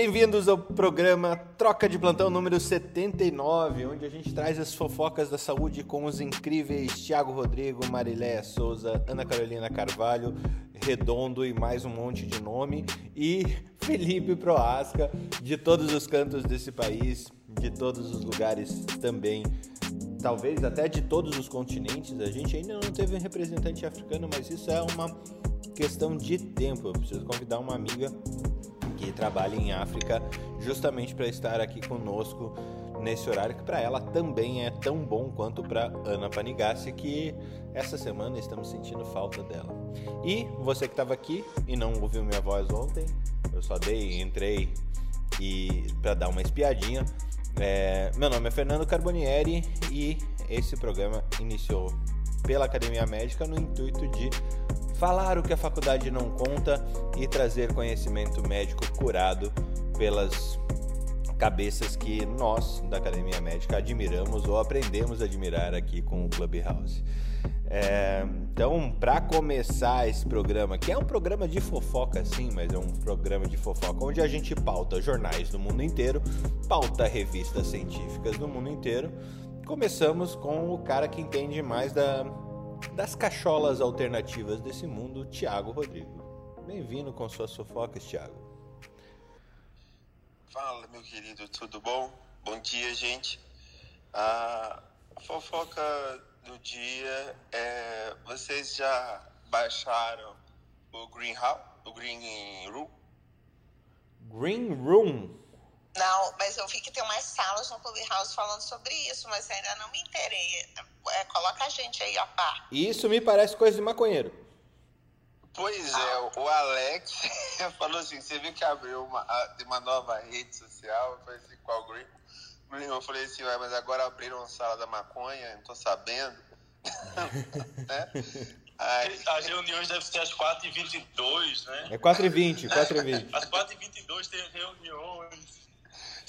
Bem-vindos ao programa Troca de Plantão número 79, onde a gente traz as fofocas da saúde com os incríveis Tiago Rodrigo, Mariléia Souza, Ana Carolina Carvalho, Redondo e mais um monte de nome, e Felipe Proasca, de todos os cantos desse país, de todos os lugares também, talvez até de todos os continentes. A gente ainda não teve um representante africano, mas isso é uma questão de tempo. Eu preciso convidar uma amiga que trabalha em África, justamente para estar aqui conosco nesse horário que para ela também é tão bom quanto para Ana Panigassi, que essa semana estamos sentindo falta dela. E você que estava aqui e não ouviu minha voz ontem, eu só dei, entrei e para dar uma espiadinha. É, meu nome é Fernando Carbonieri e esse programa iniciou pela Academia Médica no intuito de falar o que a faculdade não conta e trazer conhecimento médico curado pelas cabeças que nós da Academia Médica admiramos ou aprendemos a admirar aqui com o Clubhouse. É, então, para começar esse programa, que é um programa de fofoca, sim, mas é um programa de fofoca onde a gente pauta jornais do mundo inteiro, pauta revistas científicas do mundo inteiro. Começamos com o cara que entende mais da das cacholas alternativas desse mundo, Tiago Rodrigo. Bem-vindo com suas fofocas, Tiago. Fala, meu querido, tudo bom? Bom dia, gente. A fofoca do dia é: vocês já baixaram o Greenhouse, o Green Room? Green Room? Não, mas eu vi que tem umas salas no Clubhouse falando sobre isso, mas ainda não me interei. É, coloca a gente aí a par. Isso me parece coisa de maconheiro. Pois é, o Alex falou assim, você viu que abriu uma, uma nova rede social? Eu falei assim, qual Green? Green, eu falei assim, mas agora abriram a sala da maconha, não tô sabendo. né? As reuniões devem ser às 4h22, né? É 4h20, 4h20. Às 4h22 tem reuniões.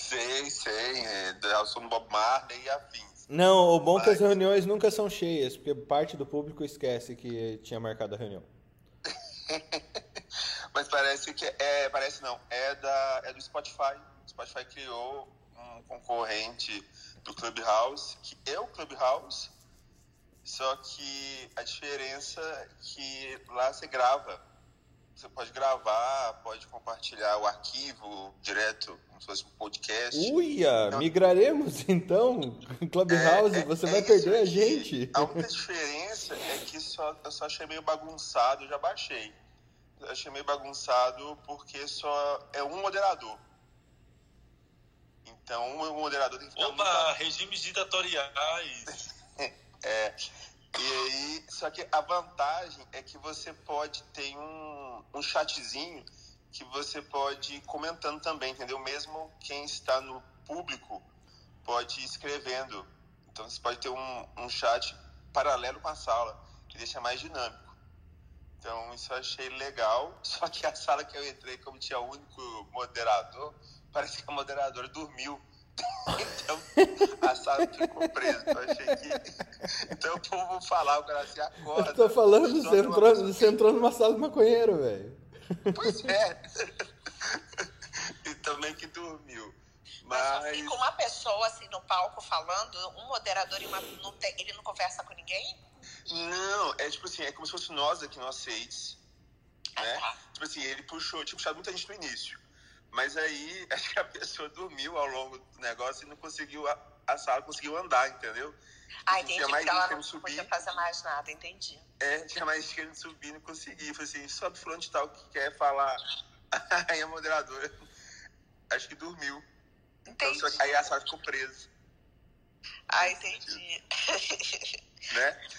Sei, sei. É, eu sou no Bob Marley e afins. Não, o bom Mas... é que as reuniões nunca são cheias, porque parte do público esquece que tinha marcado a reunião. Mas parece que é, parece não, é da é do Spotify. O Spotify criou um concorrente do Clubhouse, que é o Clubhouse, só que a diferença é que lá você grava você pode gravar, pode compartilhar o arquivo direto, como se fosse um podcast. Uia, então, migraremos então. Clubhouse, é, é, você é vai perder a gente. A única diferença é que só, eu só achei meio bagunçado, eu já baixei. Eu achei meio bagunçado porque só é um moderador. Então o moderador tem que ficar. Opa, muito... regimes ditatoriais. é. E aí, só que a vantagem é que você pode ter um, um chatzinho que você pode ir comentando também, entendeu? Mesmo quem está no público pode ir escrevendo. Então você pode ter um, um chat paralelo com a sala, que deixa mais dinâmico. Então isso eu achei legal. Só que a sala que eu entrei, como tinha o único moderador, parece que a moderadora dormiu então, a sala ficou presa. Então, achei que. Então, o povo falar, o cara se acorda. Eu tô falando, você entrou, você entrou numa sala de maconheiro, velho. Pois é. e também que dormiu. Mas... Mas fica uma pessoa assim no palco falando, um moderador e uma, não tem, ele não conversa com ninguém? Não, é tipo assim, é como se fosse nós aqui, nós seis. Né? Ah, tá. Tipo assim, ele puxou, tinha puxado muita gente no início. Mas aí, acho que a pessoa dormiu ao longo do negócio e não conseguiu, a, a sala conseguiu andar, entendeu? Ah, entendi, tinha mais porque ela não subir. podia fazer mais nada, entendi. É, tinha mais gente querendo subir e não conseguia. Falei assim, sobe fulano de tal que quer falar. Aí a moderadora, acho que dormiu. Então, entendi. Então, aí a sala ficou presa. Ah, entendi. né?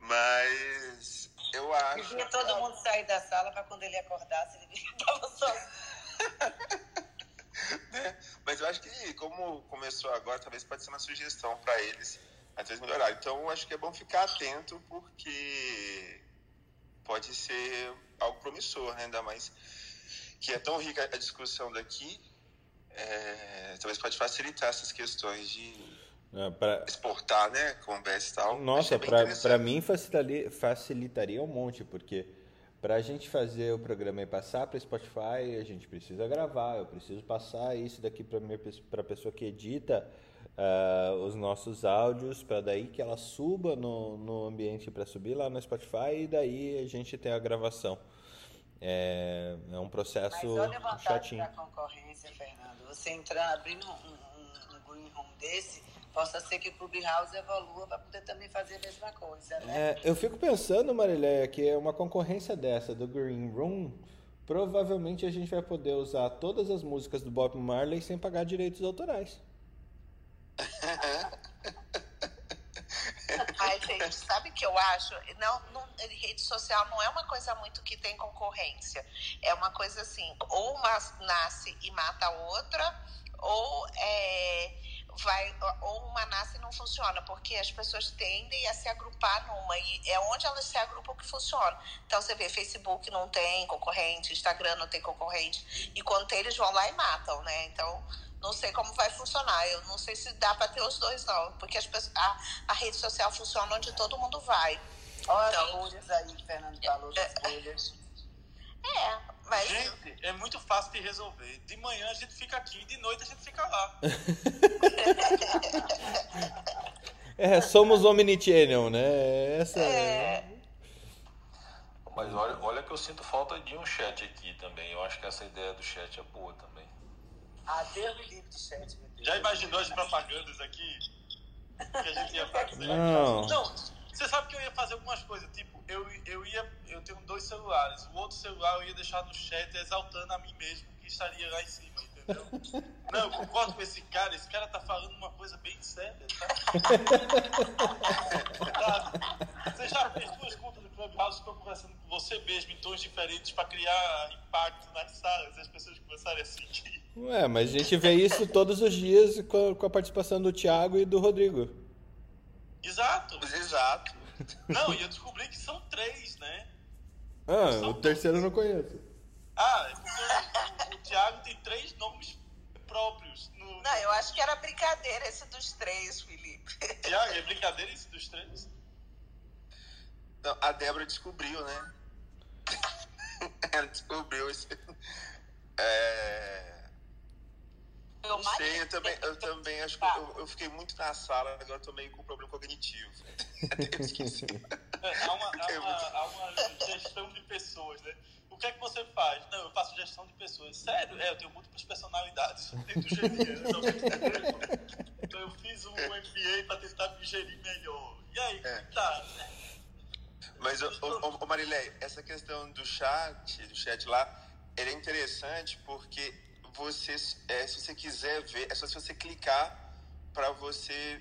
Mas eu acho... Devia todo mundo sair da sala para quando ele acordasse, ele estava sozinho. né? Mas eu acho que, como começou agora, talvez pode ser uma sugestão para eles até melhorar. Então, acho que é bom ficar atento, porque pode ser algo promissor, né? ainda mais que é tão rica a discussão daqui, é, talvez pode facilitar essas questões de é, pra... exportar, né, conversa e tal. Nossa, para mim facilitaria, facilitaria um monte, porque Para a gente fazer o programa e passar para Spotify, a gente precisa gravar, eu preciso passar isso daqui para a pessoa que edita uh, os nossos áudios, para daí que ela suba no, no ambiente para subir lá no Spotify e daí a gente tem a gravação. É, é um processo Mas olha a chatinho. da concorrência, Fernando. Você entrar, abrindo um, um, um green room desse, possa ser que o Clubhouse evolua para poder também fazer a mesma coisa, né? É, eu fico pensando, Mariléia, que é uma concorrência dessa do Green Room, provavelmente a gente vai poder usar todas as músicas do Bob Marley sem pagar direitos autorais. Ai, gente, sabe o que eu acho? Não, não, rede social não é uma coisa muito que tem concorrência. É uma coisa assim, ou uma nasce e mata a outra, ou é, vai, ou uma nasce e não funciona, porque as pessoas tendem a se agrupar numa, e é onde elas se agrupam que funciona. Então você vê, Facebook não tem concorrente, Instagram não tem concorrente, e quando tem, eles vão lá e matam, né? Então não sei como vai funcionar. Eu não sei se dá para ter os dois, não. Porque as pessoas, a, a rede social funciona onde todo mundo vai. Olha então, as bolhas aí, Fernando falou das é, bolhas. É, mas. Gente, é muito fácil de resolver. De manhã a gente fica aqui, de noite a gente fica lá. é, somos omnichannel, né? Essa é. é... Mas olha, olha que eu sinto falta de um chat aqui também. Eu acho que essa ideia do chat é boa também. Ah, Deus me livre de chat. Já imaginou as propagandas aqui? Que a gente ia fazer? Não. Não, você sabe que eu ia fazer algumas coisas. Tipo, eu, eu ia. Eu tenho dois celulares. O outro celular eu ia deixar no chat exaltando a mim mesmo que estaria lá em cima, entendeu? Não, eu concordo com esse cara. Esse cara tá falando uma coisa bem séria, tá? Você já fez duas contas do Clubhouse ficou conversando com você mesmo em tons diferentes para criar impacto nas salas. As pessoas começarem a sentir. Ué, mas a gente vê isso todos os dias com a, com a participação do Thiago e do Rodrigo. Exato. Exato. Não, e eu descobri que são três, né? Ah, são o terceiro eu não conheço. Ah, é porque o, o Thiago tem três nomes próprios. No... Não, eu acho que era brincadeira esse dos três, Felipe. Thiago, é brincadeira esse dos três? Não, a Débora descobriu, né? Ela descobriu esse. É... Eu não sei, eu também, eu também acho que eu, eu, fiquei muito na sala, agora tô meio com problema cognitivo. esqueci. É, há, uma, há, uma, há uma gestão de pessoas, né? O que é que você faz? Não, eu faço gestão de pessoas. Sério? É, eu tenho múltiplas personalidades dentro do GD. Então eu fiz um MBA para tentar me gerir melhor. E aí, é. tá? Mas, ô, Marilé, essa questão do chat, do chat lá, ele é interessante porque você, é, se você quiser ver, é só se você clicar para você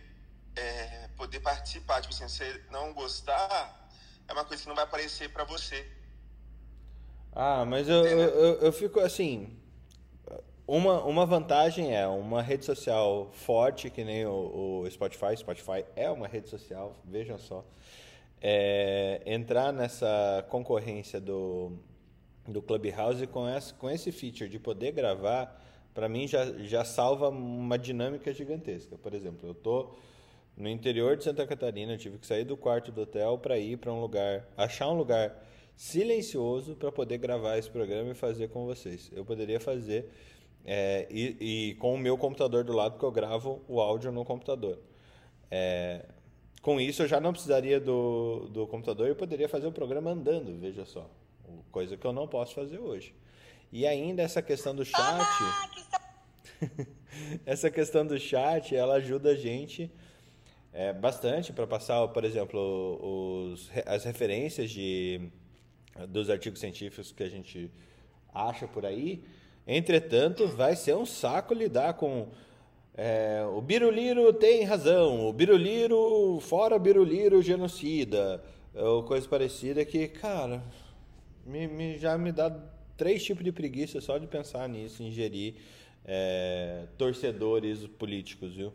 é, poder participar. Tipo assim, se você não gostar, é uma coisa que não vai aparecer para você. Ah, mas eu, eu, eu, fico assim. Uma, uma vantagem é uma rede social forte, que nem o, o Spotify. Spotify é uma rede social, vejam só. É, entrar nessa concorrência do, do Clubhouse com, essa, com esse feature de poder gravar, para mim já, já salva uma dinâmica gigantesca. Por exemplo, eu tô no interior de Santa Catarina, tive que sair do quarto do hotel para ir para um lugar, achar um lugar silencioso para poder gravar esse programa e fazer com vocês. Eu poderia fazer é, e, e, com o meu computador do lado, que eu gravo o áudio no computador. É, com isso, eu já não precisaria do, do computador e poderia fazer o programa andando, veja só coisa que eu não posso fazer hoje. E ainda essa questão do chat. essa questão do chat, ela ajuda a gente é, bastante para passar, por exemplo, os, as referências de, dos artigos científicos que a gente acha por aí. Entretanto, vai ser um saco lidar com é, o Biruliro tem razão, o Biruliro, fora Biruliro genocida, ou coisa parecida que, cara, me, me, já me dá três tipos de preguiça só de pensar nisso, ingerir é, torcedores políticos, viu?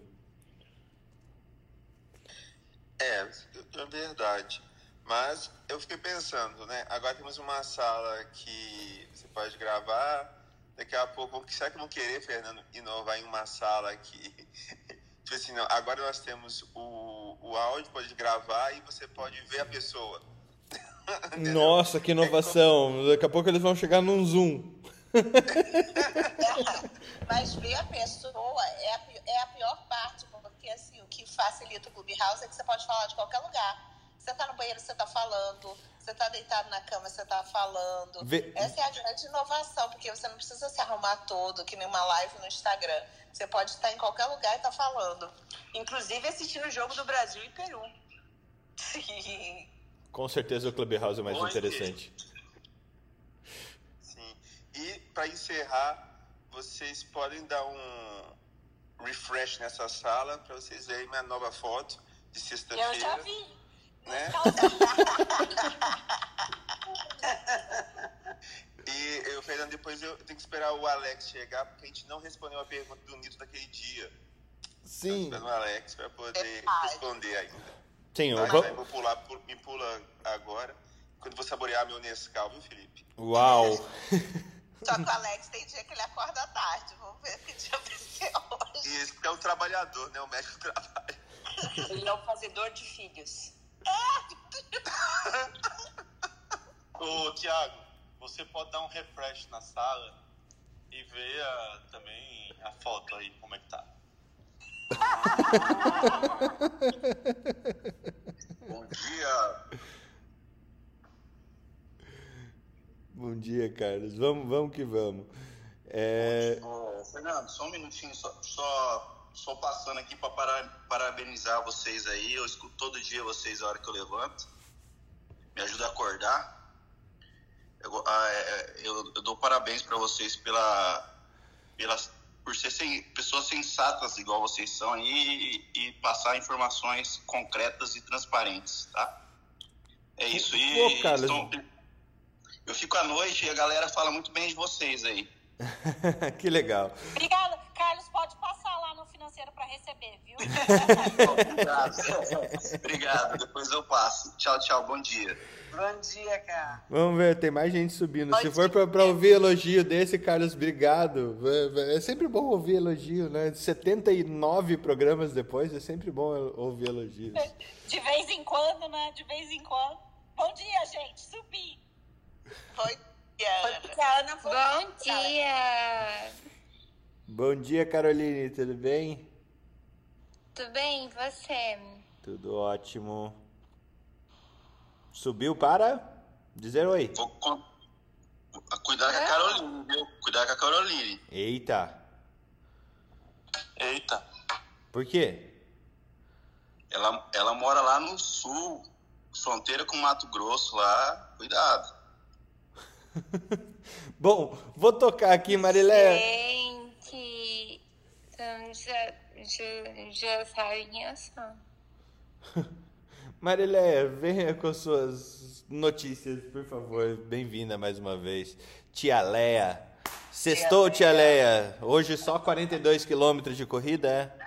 É, é verdade. Mas eu fiquei pensando, né? Agora temos uma sala que você pode gravar. Daqui a pouco, será que vão querer, Fernando, inovar em uma sala que. tipo assim, não, agora nós temos o, o áudio, pode gravar e você pode ver a pessoa. Nossa, que inovação! Daqui a pouco eles vão chegar num Zoom. Mas ver a pessoa é a, é a pior parte, porque assim, o que facilita o Clubhouse é que você pode falar de qualquer lugar. Você tá no banheiro, você tá falando. Você tá deitado na cama, você tá falando. Vê... Essa é a grande inovação, porque você não precisa se arrumar todo, que nem uma live no Instagram. Você pode estar em qualquer lugar e estar tá falando. Inclusive assistindo o jogo do Brasil e Peru. Sim. Com certeza o Clubhouse é mais interessante. Sim. E para encerrar, vocês podem dar um refresh nessa sala para vocês verem minha nova foto de sexta-feira. Eu já vi. Né? e eu, Fernando, depois eu tenho que esperar o Alex chegar, porque a gente não respondeu a pergunta do Nito daquele dia. Sim. Então, o Alex para poder responder ainda. Sim, eu vou... vou pular, me pula agora, quando vou saborear meu Nescau, viu, Felipe? Uau! Só que o Alex tem dia que ele acorda tarde. Vamos ver que dia vai ser hoje. Isso, porque é um trabalhador, né? O médico trabalha. Ele é o fazedor de filhos. Ô, Tiago, você pode dar um refresh na sala e ver a, também a foto aí, como é que tá. Bom dia. Bom dia, Carlos. Vamos, vamos que vamos. É... Fernando, só um minutinho, só, só, só passando aqui para parabenizar vocês aí. Eu escuto todo dia vocês a hora que eu levanto. Me ajuda a acordar. Eu, ah, é, é, eu, eu dou parabéns para vocês pela, pela, por ser sem, pessoas sensatas igual vocês são aí e, e, passar informações concretas e transparentes, tá? É isso. E Pô, Carlos... Estão, eu fico à noite e a galera fala muito bem de vocês aí. que legal. Obrigada. Carlos, pode passar lá no financeiro para receber, viu? Obrigado. Obrigado. Depois eu passo. Tchau, tchau. Bom dia. Bom dia, cara. Vamos ver, tem mais gente subindo. Bom Se for para ouvir elogio desse, Carlos, obrigado. É sempre bom ouvir elogio, né? 79 programas depois, é sempre bom ouvir elogios. De vez em quando, né? De vez em quando. Bom dia, gente. Subi. Oi, Ana. Bom dia. Bom dia, Caroline. Tudo bem? Tudo bem, e você? Tudo ótimo. Subiu para dizer oi. Vou cuidar com a Caroline, viu? Cuidar com a Caroline. Eita. Eita. Por quê? Ela, ela mora lá no sul, fronteira com Mato Grosso lá. Cuidado. Bom, vou tocar aqui, Marilé. Gente, já, já, já sabem essa. Marileia, venha com suas notícias, por favor. Bem-vinda mais uma vez. Tia Leia. Sextou, tia Leia. Hoje só 42 quilômetros de corrida, é?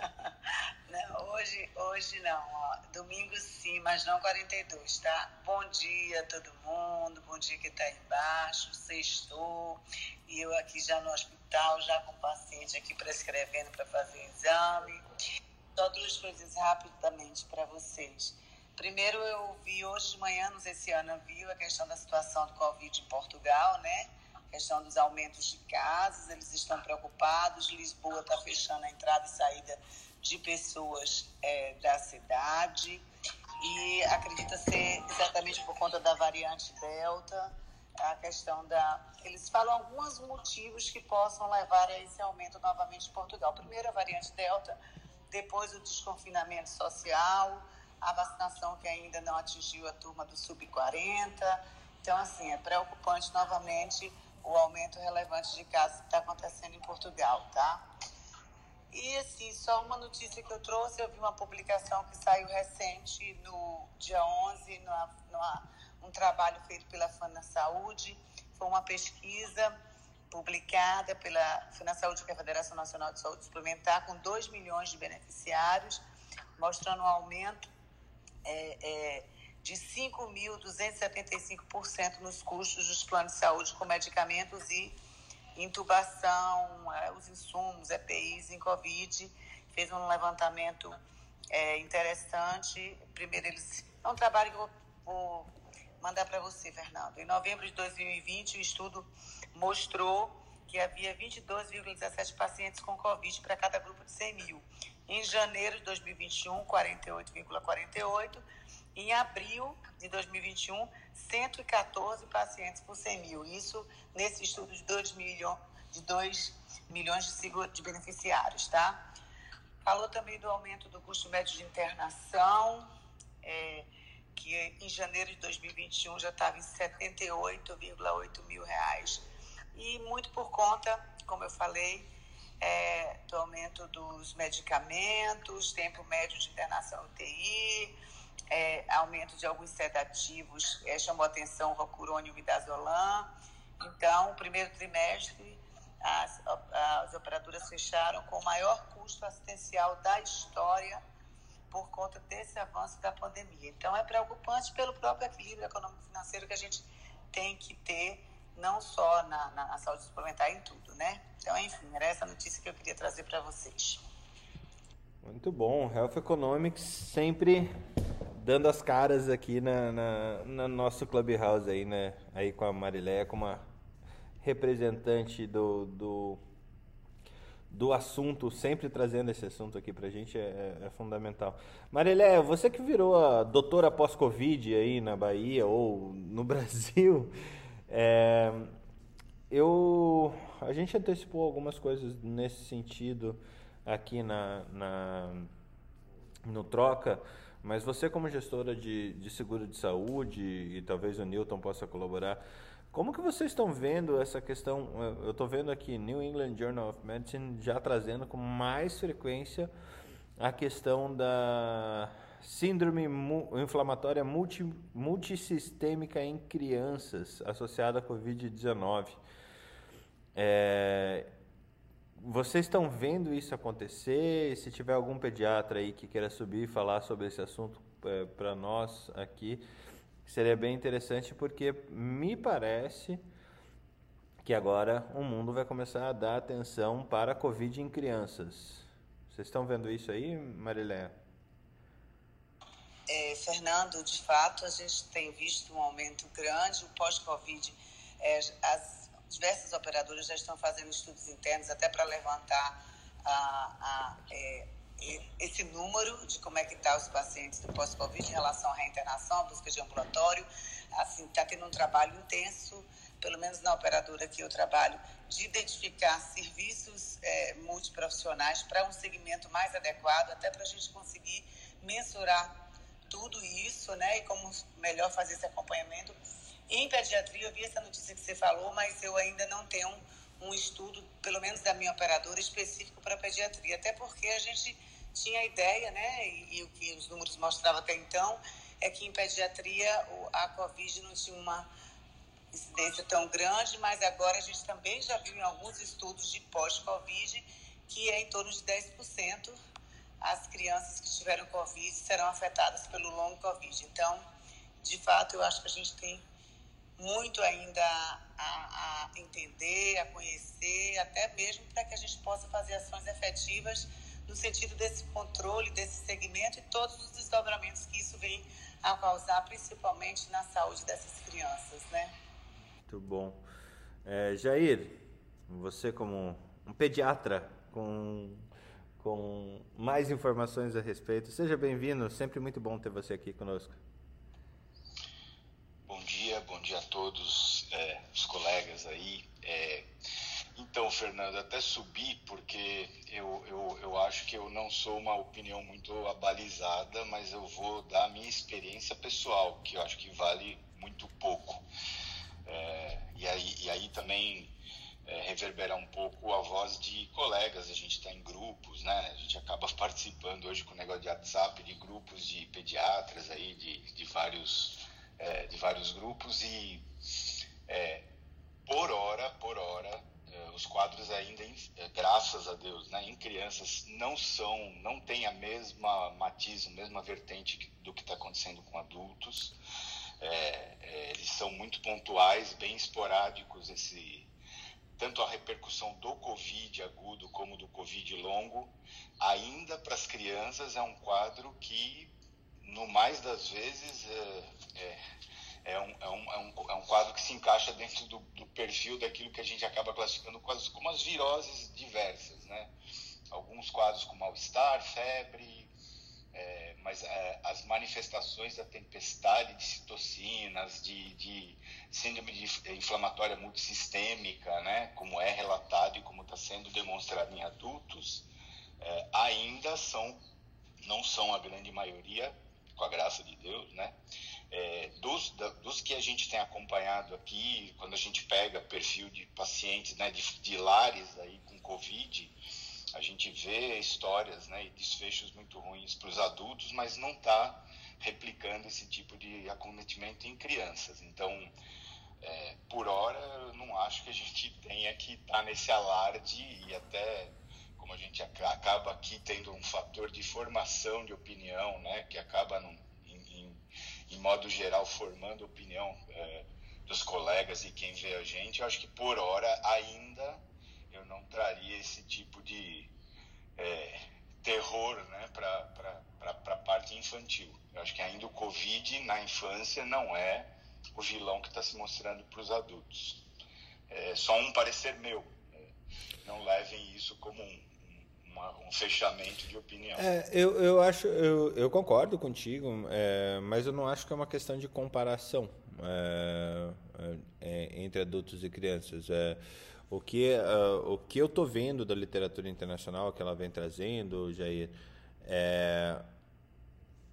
Não, hoje, hoje não. Ó. Domingo sim, mas não 42, tá? Bom dia todo mundo, bom dia que tá embaixo, sextou. E eu aqui já no hospital, já com o paciente aqui prescrevendo para fazer exame. Só duas coisas rapidamente para vocês. Primeiro, eu vi hoje de manhã, não sei se a Ana viu, a questão da situação do Covid em Portugal, né? A questão dos aumentos de casos, eles estão preocupados. Lisboa está fechando a entrada e saída de pessoas é, da cidade. E acredita ser exatamente por conta da variante Delta, a questão da. Eles falam alguns motivos que possam levar a esse aumento novamente em Portugal. Primeiro, a variante Delta depois o desconfinamento social, a vacinação que ainda não atingiu a turma do sub-40. Então, assim, é preocupante novamente o aumento relevante de casos que está acontecendo em Portugal, tá? E, assim, só uma notícia que eu trouxe, eu vi uma publicação que saiu recente no dia 11, numa, numa, um trabalho feito pela FANA Saúde, foi uma pesquisa publicada pela Fina Saúde, que é a Federação Nacional de Saúde Suplementar, com 2 milhões de beneficiários, mostrando um aumento é, é, de 5.275% nos custos dos planos de saúde com medicamentos e intubação, é, os insumos, EPIs em Covid. Fez um levantamento é, interessante. Primeiro, eles. É um trabalho que eu vou mandar para você, Fernando. Em novembro de 2020, o estudo mostrou que havia 22,17 pacientes com Covid para cada grupo de 100 mil. Em janeiro de 2021, 48,48. Em abril de 2021, 114 pacientes por 100 mil. Isso nesse estudo de 2 milhões de, 2 milhões de, beneficiários, tá? Falou também do aumento do custo médio de internação, é, que em janeiro de 2021 já estava em 78,8 mil reais. E muito por conta, como eu falei, é, do aumento dos medicamentos, tempo médio de internação UTI, é, aumento de alguns sedativos, é, chamou atenção o rocurônio e o midazolam. Então, primeiro trimestre, as, as operadoras fecharam com o maior custo assistencial da história por conta desse avanço da pandemia. Então, é preocupante pelo próprio equilíbrio econômico financeiro que a gente tem que ter, não só na, na, na saúde suplementar, em tudo, né? Então, enfim, era essa notícia que eu queria trazer para vocês. Muito bom. Health Economics sempre dando as caras aqui na, na, na nosso Clubhouse aí, né? Aí com a Marileia, como uma representante do, do, do assunto, sempre trazendo esse assunto aqui pra gente é, é, é fundamental. Marileia, você que virou a doutora pós-Covid aí na Bahia ou no Brasil, é, eu, a gente antecipou algumas coisas nesse sentido aqui na, na no Troca, mas você como gestora de, de seguro de saúde, e talvez o Newton possa colaborar, como que vocês estão vendo essa questão? Eu estou vendo aqui New England Journal of Medicine já trazendo com mais frequência a questão da síndrome inflamatória multi, multissistêmica em crianças associada à Covid-19. É, vocês estão vendo isso acontecer? Se tiver algum pediatra aí que queira subir e falar sobre esse assunto é, para nós aqui, seria bem interessante porque me parece que agora o mundo vai começar a dar atenção para a Covid em crianças. Vocês estão vendo isso aí, Marilé? É, Fernando, de fato, a gente tem visto um aumento grande. O pós-Covid, é, as diversas operadoras já estão fazendo estudos internos até para levantar a, a, é, esse número de como é que está os pacientes do pós-Covid em relação à reinternação, à busca de ambulatório. Assim, está tendo um trabalho intenso, pelo menos na operadora que eu trabalho, de identificar serviços é, multiprofissionais para um segmento mais adequado, até para a gente conseguir mensurar tudo isso, né, e como melhor fazer esse acompanhamento em pediatria, eu vi essa notícia que você falou, mas eu ainda não tenho um, um estudo, pelo menos da minha operadora, específico para pediatria. Até porque a gente tinha a ideia, né, e, e, o que os números mostravam até então, é que em pediatria a Covid não tinha uma incidência tão grande, mas agora a gente também já viu em alguns estudos de pós-Covid que é em torno de 10% as crianças que tiveram Covid serão afetadas pelo longo Covid. Então, de fato, eu acho que a gente tem muito ainda a, a entender, a conhecer, até mesmo para que a gente possa fazer ações efetivas no sentido desse controle, desse segmento e todos os desdobramentos que isso vem a causar, principalmente na saúde dessas crianças, né? Muito bom. É, Jair, você como um pediatra com, com mais informações a respeito, seja bem-vindo, sempre muito bom ter você aqui conosco. Bom dia, bom dia a todos é, os colegas aí. É, então, Fernando, até subi porque eu, eu, eu acho que eu não sou uma opinião muito abalizada, mas eu vou dar a minha experiência pessoal, que eu acho que vale muito pouco. É, e, aí, e aí também é, reverberar um pouco a voz de colegas, a gente está em grupos, né? A gente acaba participando hoje com o negócio de WhatsApp, de grupos de pediatras aí, de, de vários é, de vários grupos e é, por hora, por hora, é, os quadros ainda, é, graças a Deus, né, em crianças não são, não tem a mesma matiz, a mesma vertente do que está acontecendo com adultos. É, é, eles são muito pontuais, bem esporádicos, esse, tanto a repercussão do Covid agudo como do Covid longo, ainda para as crianças é um quadro que no mais das vezes é, é, é um, é um, é um, é um quadro que se encaixa dentro do, do perfil daquilo que a gente acaba classificando as, como as viroses diversas, né? Alguns quadros com mal-estar, febre, é, mas é, as manifestações da tempestade de citocinas, de, de síndrome de inflamatória multissistêmica, né? Como é relatado e como está sendo demonstrado em adultos, é, ainda são, não são a grande maioria, com a graça de Deus, né? É, dos, da, dos que a gente tem acompanhado aqui, quando a gente pega perfil de pacientes, né, de, de lares aí com Covid, a gente vê histórias né, e desfechos muito ruins para os adultos, mas não está replicando esse tipo de acometimento em crianças. Então, é, por hora, eu não acho que a gente tenha que estar tá nesse alarde e até como a gente acaba aqui tendo um fator de formação de opinião, né, que acaba num, em modo geral, formando opinião é, dos colegas e quem vê a gente, eu acho que por hora ainda eu não traria esse tipo de é, terror né, para a parte infantil. Eu acho que ainda o Covid na infância não é o vilão que está se mostrando para os adultos. É só um parecer meu. Né? Não levem isso como um, uma, um fechamento de opinião. É, eu, eu acho, eu, eu concordo contigo, é, mas eu não acho que é uma questão de comparação é, é, é entre adultos e crianças. É, o que, o que eu estou vendo da literatura internacional que ela vem trazendo, Jair, é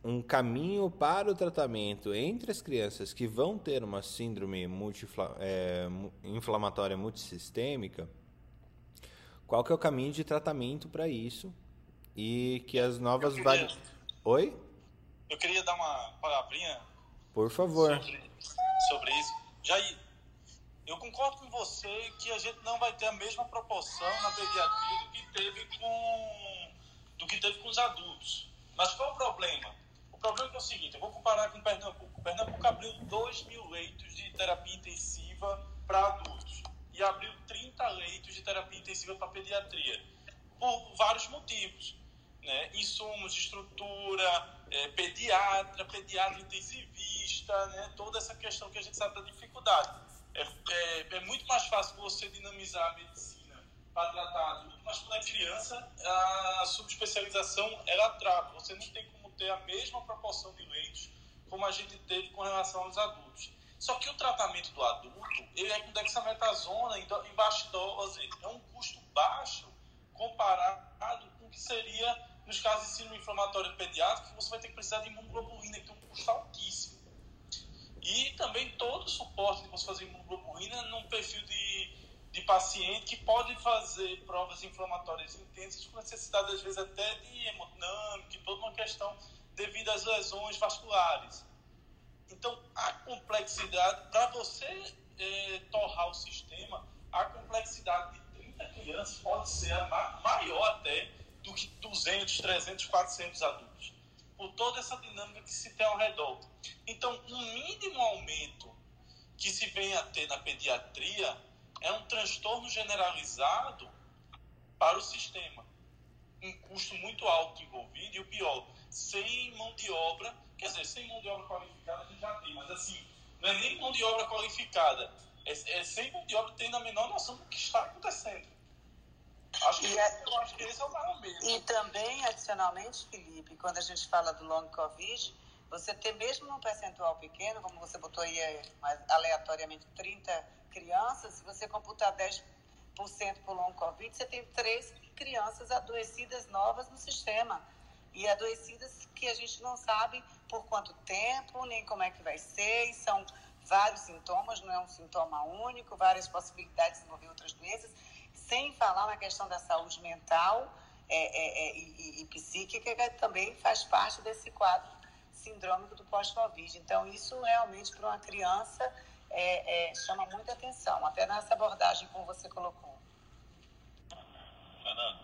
um caminho para o tratamento entre as crianças que vão ter uma síndrome inflamatória multissistêmica qual que é o caminho de tratamento para isso e que as novas variantes. Oi? Eu queria dar uma palavrinha. Por favor. Sobre, sobre isso. Jair, eu concordo com você que a gente não vai ter a mesma proporção na pediatria do que teve com, do que teve com os adultos. Mas qual o problema? O problema é, é o seguinte, eu vou comparar com Pernambuco. Pernambuco abriu 2 mil leitos de terapia intensiva para adultos e abriu 30 leitos de terapia intensiva para pediatria, por vários motivos. Né? Insumos, estrutura, é, pediatra, pediatra intensivista, né? toda essa questão que a gente sabe da dificuldade. É, é, é muito mais fácil você dinamizar a medicina para tratar adulto, mas quando é criança, a subespecialização ela trava. Você não tem como ter a mesma proporção de leitos como a gente teve com relação aos adultos. Só que o tratamento do adulto, ele é com dexametasona e bastose. É um custo baixo comparado com o que seria nos casos de síndrome inflamatória pediátrica, que você vai ter que precisar de imunoglobulina, que tem um custo altíssimo. E também todo o suporte de você fazer imunoglobulina num perfil de, de paciente que pode fazer provas inflamatórias intensas com necessidade, às vezes, até de hemodinâmica, toda uma questão devido às lesões vasculares. Então, a complexidade, para você é, torrar o sistema, a complexidade de 30 crianças pode ser maior até do que 200, 300, 400 adultos. Por toda essa dinâmica que se tem ao redor. Então, um mínimo aumento que se vem a ter na pediatria é um transtorno generalizado para o sistema. Um custo muito alto envolvido e o pior, sem mão de obra Quer dizer, sem mão de obra qualificada a gente já tem, mas assim, não é nem mão de obra qualificada, é, é sem mão de obra tendo a menor noção do que está acontecendo. Acho que, é, eu acho que esse é o medo. E também, adicionalmente, Felipe, quando a gente fala do long Covid, você ter mesmo num percentual pequeno, como você botou aí é, aleatoriamente 30 crianças, se você computar 10% por long Covid, você tem três crianças adoecidas novas no sistema e adoecidas que a gente não sabe por quanto tempo, nem como é que vai ser, e são vários sintomas, não é um sintoma único, várias possibilidades de desenvolver outras doenças, sem falar na questão da saúde mental é, é, é, e, e, psíquica, que também faz parte desse quadro sindrômico do pós-Covid. Então, isso realmente para uma criança é, é, chama muita atenção, até nessa abordagem como você colocou. Fernando,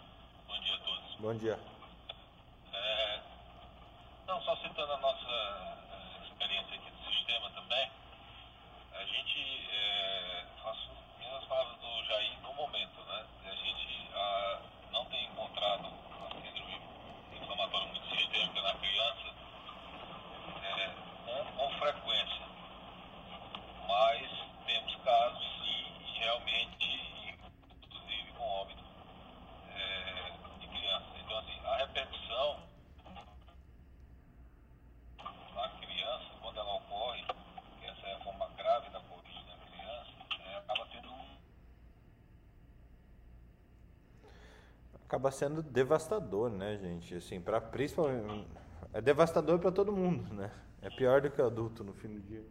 bom dia a todos. Bom dia. É, não, só citando a nossa experiência aqui do sistema também, a gente, é, faço minhas palavras do Jair no momento, né? A gente a, não tem encontrado a síndrome inflamatória muito sistêmica na criança é, com, com frequência. Acaba sendo devastador, né, gente? Assim, para principalmente é devastador para todo mundo, né? É pior do que adulto no fim do dia.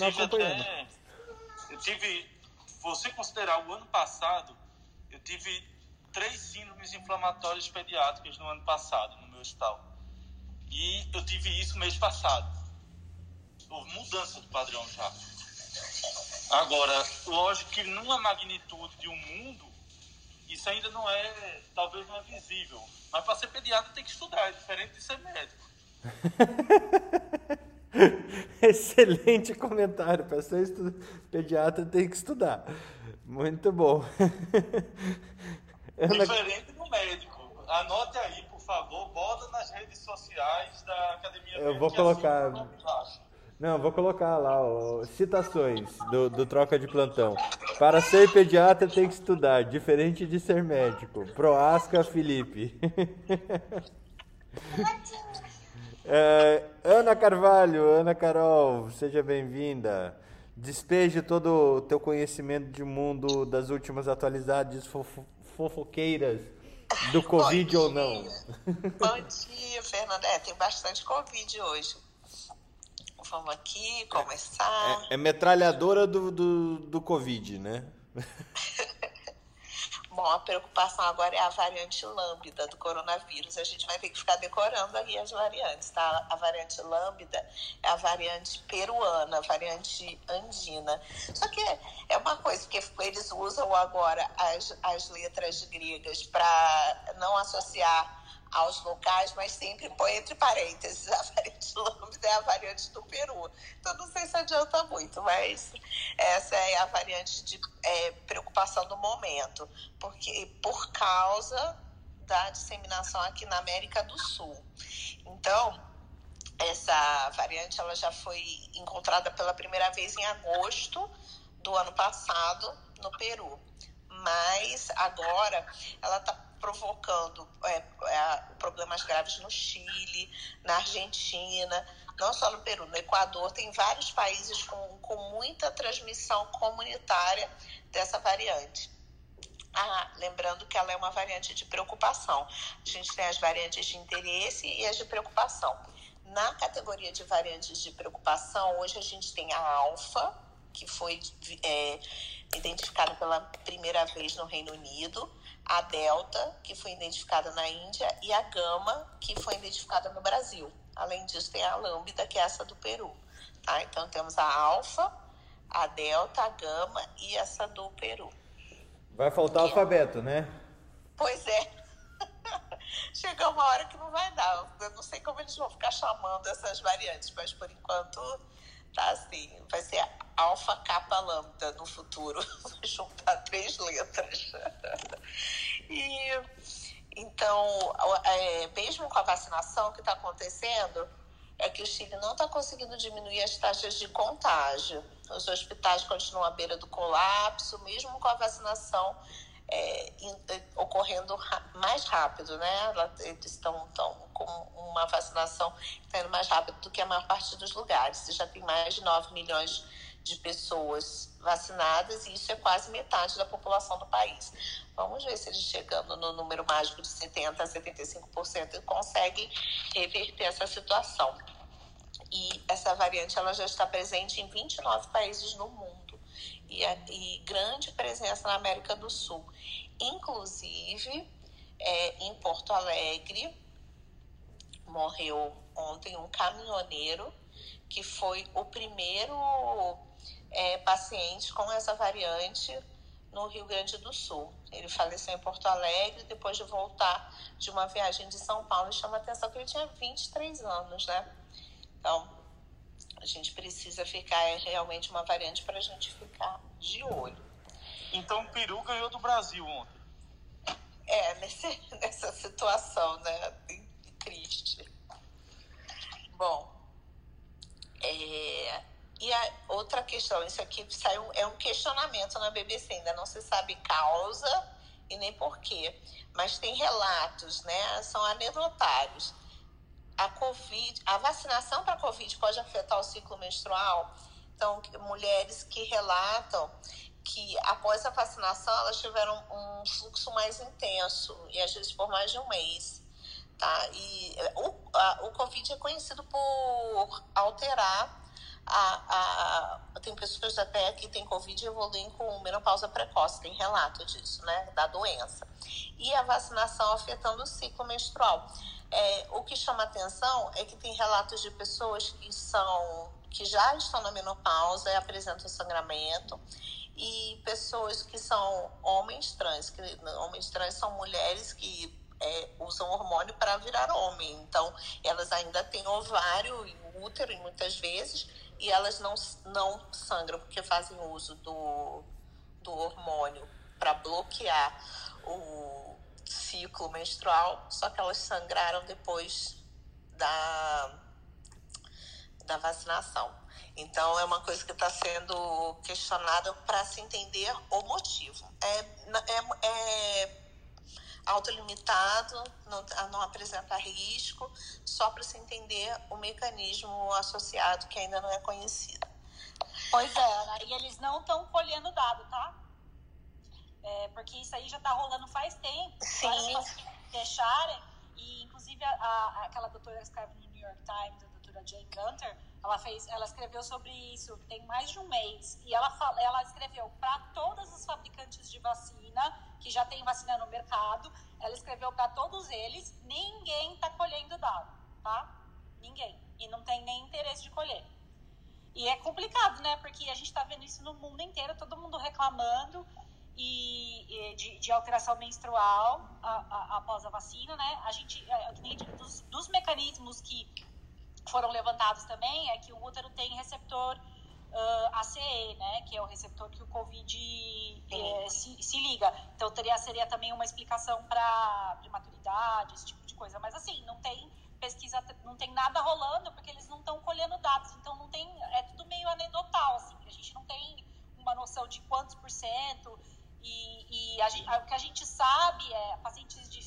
Continuar acompanhando. Até, eu tive, você considerar o ano passado, eu tive três síndromes inflamatórias pediátricas no ano passado, no meu hospital. E eu tive isso mês passado. Houve mudança do padrão já. Agora, lógico que numa magnitude de um mundo, isso ainda não é, talvez não é visível. Mas para ser pediatra tem que estudar, é diferente de ser médico. Excelente comentário. Para ser estu... pediatra tem que estudar. Muito bom. Diferente do médico. Anote aí, por favor. Bota nas redes sociais da Academia Eu vou colocar. Não, vou colocar lá ó, citações do, do troca de plantão. Para ser pediatra tem que estudar, diferente de ser médico. Proasca Felipe. É, Ana Carvalho, Ana Carol, seja bem-vinda. Despeje todo o teu conhecimento de mundo das últimas atualidades fofo fofoqueiras do Covid ou não. Bom dia, Fernanda. É, tem bastante Covid hoje. Vamos aqui começar. É, é metralhadora do, do, do Covid, né? Bom, a preocupação agora é a variante lambda do coronavírus. A gente vai ter que ficar decorando aí as variantes, tá? A variante lambda é a variante peruana, a variante andina. Só que é uma coisa que eles usam agora as, as letras gregas para não associar aos locais, mas sempre põe entre parênteses a variante lambda é a variante do Peru. Então não sei se adianta muito, mas essa é a variante de é, preocupação do momento, porque por causa da disseminação aqui na América do Sul. Então, essa variante ela já foi encontrada pela primeira vez em agosto do ano passado no Peru. Mas agora ela está provocando é, é, problemas graves no Chile, na Argentina, não só no Peru, no Equador, tem vários países com, com muita transmissão comunitária dessa variante. Ah, lembrando que ela é uma variante de preocupação. A gente tem as variantes de interesse e as de preocupação. Na categoria de variantes de preocupação, hoje a gente tem a alfa, que foi é, identificada pela primeira vez no Reino Unido, a Delta, que foi identificada na Índia, e a Gama, que foi identificada no Brasil. Além disso, tem a Lambda, que é essa do Peru. Tá? Então, temos a Alfa, a Delta, a Gama e essa do Peru. Vai faltar o alfabeto, né? Pois é. Chega uma hora que não vai dar. Eu não sei como eles vão ficar chamando essas variantes, mas por enquanto tá assim. Vai ser alfa capa lambda no futuro. juntar três letras. e então, é, mesmo com a vacinação, que está acontecendo é que o Chile não está conseguindo diminuir as taxas de contágio. Os hospitais continuam à beira do colapso, mesmo com a vacinação é, é ocorrendo mais rápido, né? Eles estão, com uma vacinação está indo mais rápido do que a maior parte dos lugares. Já tem mais de 9 milhões de pessoas vacinadas e isso é quase metade da população do país. Vamos ver se eles chegando no número mágico de 70% a 75% conseguem reverter essa situação. E essa variante ela já está presente em 29 países no mundo e, e grande presença na América do Sul. Inclusive, é, em Porto Alegre, morreu ontem um caminhoneiro que foi o primeiro é, paciente com essa variante no Rio Grande do Sul. Ele faleceu em Porto Alegre depois de voltar de uma viagem de São Paulo. E chama atenção que ele tinha 23 anos, né? Então, a gente precisa ficar, é realmente uma variante para a gente ficar de olho. Então, o Peru ganhou do Brasil ontem. É, nesse, nessa situação, né? Triste. Bom, é, e a outra questão, isso aqui saiu, é um questionamento na BBC, ainda não se sabe causa e nem porquê, mas tem relatos, né? São anedotários. A COVID, a vacinação para a Covid pode afetar o ciclo menstrual. Então, mulheres que relatam que após a vacinação elas tiveram um fluxo mais intenso e às vezes por mais de um mês. Tá? E o, a, o Covid é conhecido por alterar a, a, tem pessoas até que têm Covid e evoluem com menopausa precoce, tem relato disso, né, da doença. E a vacinação afetando o ciclo menstrual. É, o que chama atenção é que tem relatos de pessoas que são que já estão na menopausa e apresentam sangramento e pessoas que são homens trans, que homens trans são mulheres que é, usam hormônio para virar homem. Então, elas ainda têm ovário e útero, muitas vezes, e elas não, não sangram porque fazem uso do, do hormônio para bloquear o ciclo menstrual, só que elas sangraram depois da, da vacinação. Então, é uma coisa que está sendo questionada para se entender o motivo. É, é, é autolimitado, não, não apresenta risco, só para se entender o mecanismo associado que ainda não é conhecido. Pois é, e eles não estão colhendo dado, tá? É, porque isso aí já está rolando faz tempo. Sim. Deixarem, e inclusive a, a, aquela doutora que escreve no New York Times, a doutora Jane Gunter, ela fez, ela escreveu sobre isso tem mais de um mês e ela fala, ela escreveu para todas as fabricantes de vacina que já tem vacina no mercado, ela escreveu para todos eles, ninguém está colhendo dado, tá? Ninguém e não tem nem interesse de colher. E é complicado, né? Porque a gente está vendo isso no mundo inteiro, todo mundo reclamando e, de, de, alteração menstrual a, a, após a vacina, né? A gente, é, dos, dos mecanismos que foram levantados também é que o útero tem receptor uh, ACE, né, que é o receptor que o COVID é, se, se, liga. Então teria, seria também uma explicação para prematuridade, esse tipo de coisa. Mas assim, não tem pesquisa, não tem nada rolando porque eles não estão colhendo dados. Então não tem, é tudo meio anedotal, assim. A gente não tem uma noção de quantos por cento. E, e a gente, o que a gente sabe é pacientes de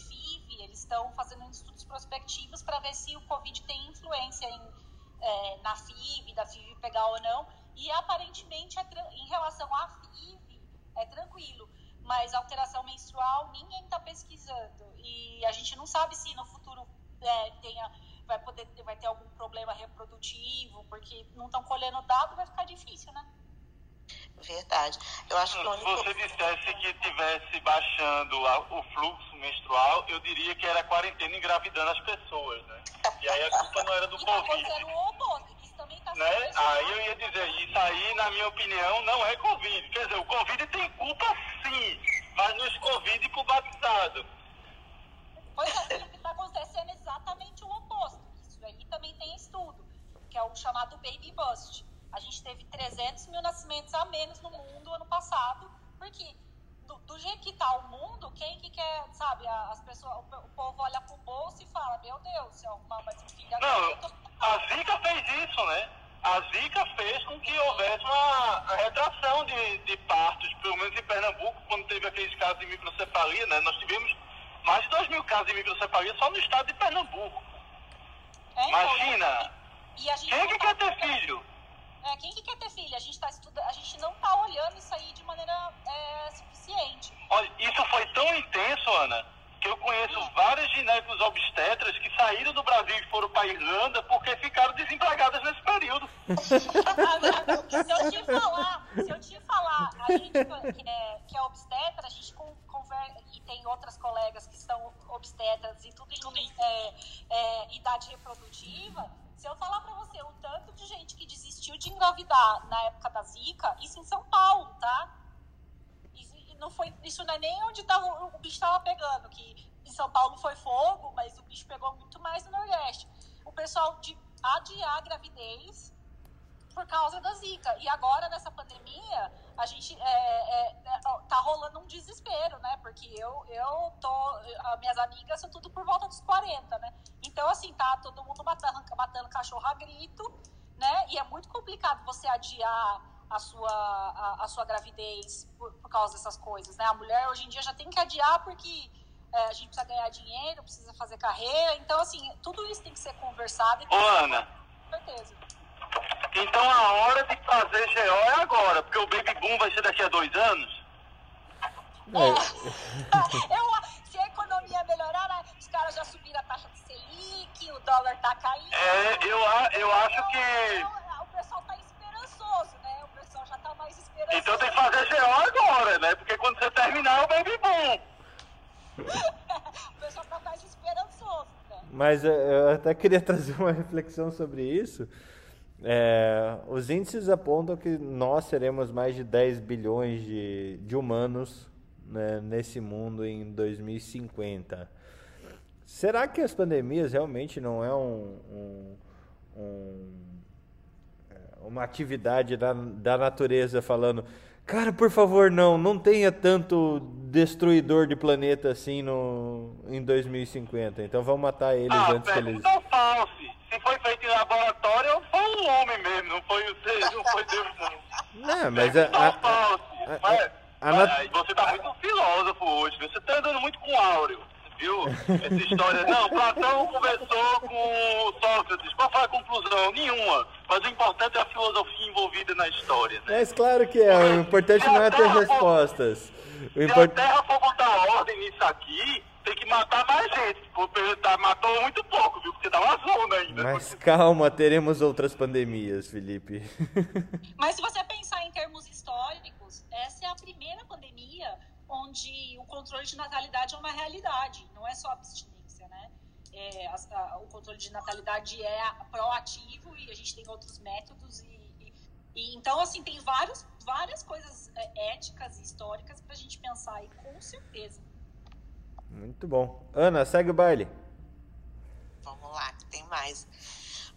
eles estão fazendo estudos prospectivos para ver se o Covid tem influência em, é, na FIV, da FIV pegar ou não. E aparentemente, é, em relação à FIV, é tranquilo. Mas alteração menstrual, ninguém está pesquisando. E a gente não sabe se no futuro é, tenha, vai, poder, vai ter algum problema reprodutivo, porque não estão colhendo dado, vai ficar difícil, né? Verdade. Eu acho que Se você dissesse que tivesse baixando a, o fluxo menstrual, eu diria que era quarentena engravidando as pessoas, né? E aí a culpa não era do tá Covid. o oposto, isso também tá né? Aí eu ia dizer, isso aí, na minha opinião, não é Covid. Quer dizer, o Covid tem culpa sim, mas nos Covid pro batizado. Pois é, está acontecendo exatamente o oposto. Isso aí também tem estudo, que é o chamado baby bust a gente teve 300 mil nascimentos a menos no mundo ano passado, porque do, do jeito que está o mundo, quem que quer, sabe, as pessoas, o, o povo olha pro bolso e fala, meu Deus, se eu arrumar mais um filho Não, tô... a Zika fez isso, né? A Zika fez com que houvesse uma retração de, de partos, pelo menos em Pernambuco, quando teve aqueles casos de microcefalia, né? Nós tivemos mais de 2 mil casos de microcefalia só no estado de Pernambuco. É, então, Imagina! E a gente quem que quer ter filho? É, quem que quer ter filho? A gente, tá estudando, a gente não está olhando isso aí de maneira é, suficiente. Olha, isso foi tão intenso, Ana, que eu conheço Sim. várias ginecos obstetras que saíram do Brasil e foram para a Irlanda porque ficaram desempregadas nesse período. se eu te falar, se eu te falar, a gente que é, que é obstetra, a gente conversa, tem outras colegas que são obstetras e tudo em é, é, idade reprodutiva, se eu falar para você o tanto de gente que desistiu de engravidar na época da Zika, isso em São Paulo, tá? E não foi, isso não é nem onde tava, o bicho estava pegando, que em São Paulo foi fogo, mas o bicho pegou muito mais no Nordeste. O pessoal de adiar a gravidez por causa da Zika. E agora, nessa pandemia, a gente é, é, é, tá rolando um desespero, né? Porque eu, eu tô. As minhas amigas são tudo por volta dos 40, né? Então, assim, tá todo mundo matando, matando cachorro a grito, né? E é muito complicado você adiar a sua, a, a sua gravidez por, por causa dessas coisas, né? A mulher hoje em dia já tem que adiar porque é, a gente precisa ganhar dinheiro, precisa fazer carreira. Então, assim, tudo isso tem que ser conversado. Ô, Ana. Com certeza. Então a hora de fazer GO é agora, porque o Baby Boom vai ser daqui a dois anos. É. Eu, se a economia melhorar, né, os caras já subiram a taxa de Selic, o dólar tá caindo. É, eu, eu acho que. O pessoal tá esperançoso, né? O pessoal já tá mais esperançoso. Então tem que fazer GO agora, né? Porque quando você terminar é o Baby Boom. o pessoal tá mais esperançoso, né? Mas eu até queria trazer uma reflexão sobre isso. É, os índices apontam que nós seremos mais de 10 bilhões de, de humanos né, nesse mundo em 2050. Será que as pandemias realmente não é um, um, um, é, uma atividade da, da natureza falando Cara, por favor, não, não tenha tanto destruidor de planeta assim no, em 2050. Então vamos matar eles ah, antes que eles. Não false. Se foi feito em laboratório, foi um homem mesmo, não foi o não foi Deus não. Não, mas a, a, a, a, a, a, Você tá muito filósofo hoje, você tá andando muito com áureo viu? Essa história. Não, Platão conversou com Sócrates. Qual foi a conclusão? Nenhuma. Mas o importante é a filosofia envolvida na história. Né? Mas claro que é. O importante não é ter respostas. O import... Se a Terra for botar ordem nisso aqui, tem que matar mais gente. Porque tá, matou muito pouco, viu? Porque tá uma zona ainda. Mas calma, teremos outras pandemias, Felipe. Mas se você pensar em termos históricos, essa é a primeira pandemia onde o controle de natalidade é uma realidade, não é só abstinência, né? É, a, a, o controle de natalidade é proativo e a gente tem outros métodos e, e, e então assim tem vários, várias coisas é, éticas e históricas para a gente pensar aí com certeza. Muito bom, Ana segue o baile. Vamos lá, que tem mais.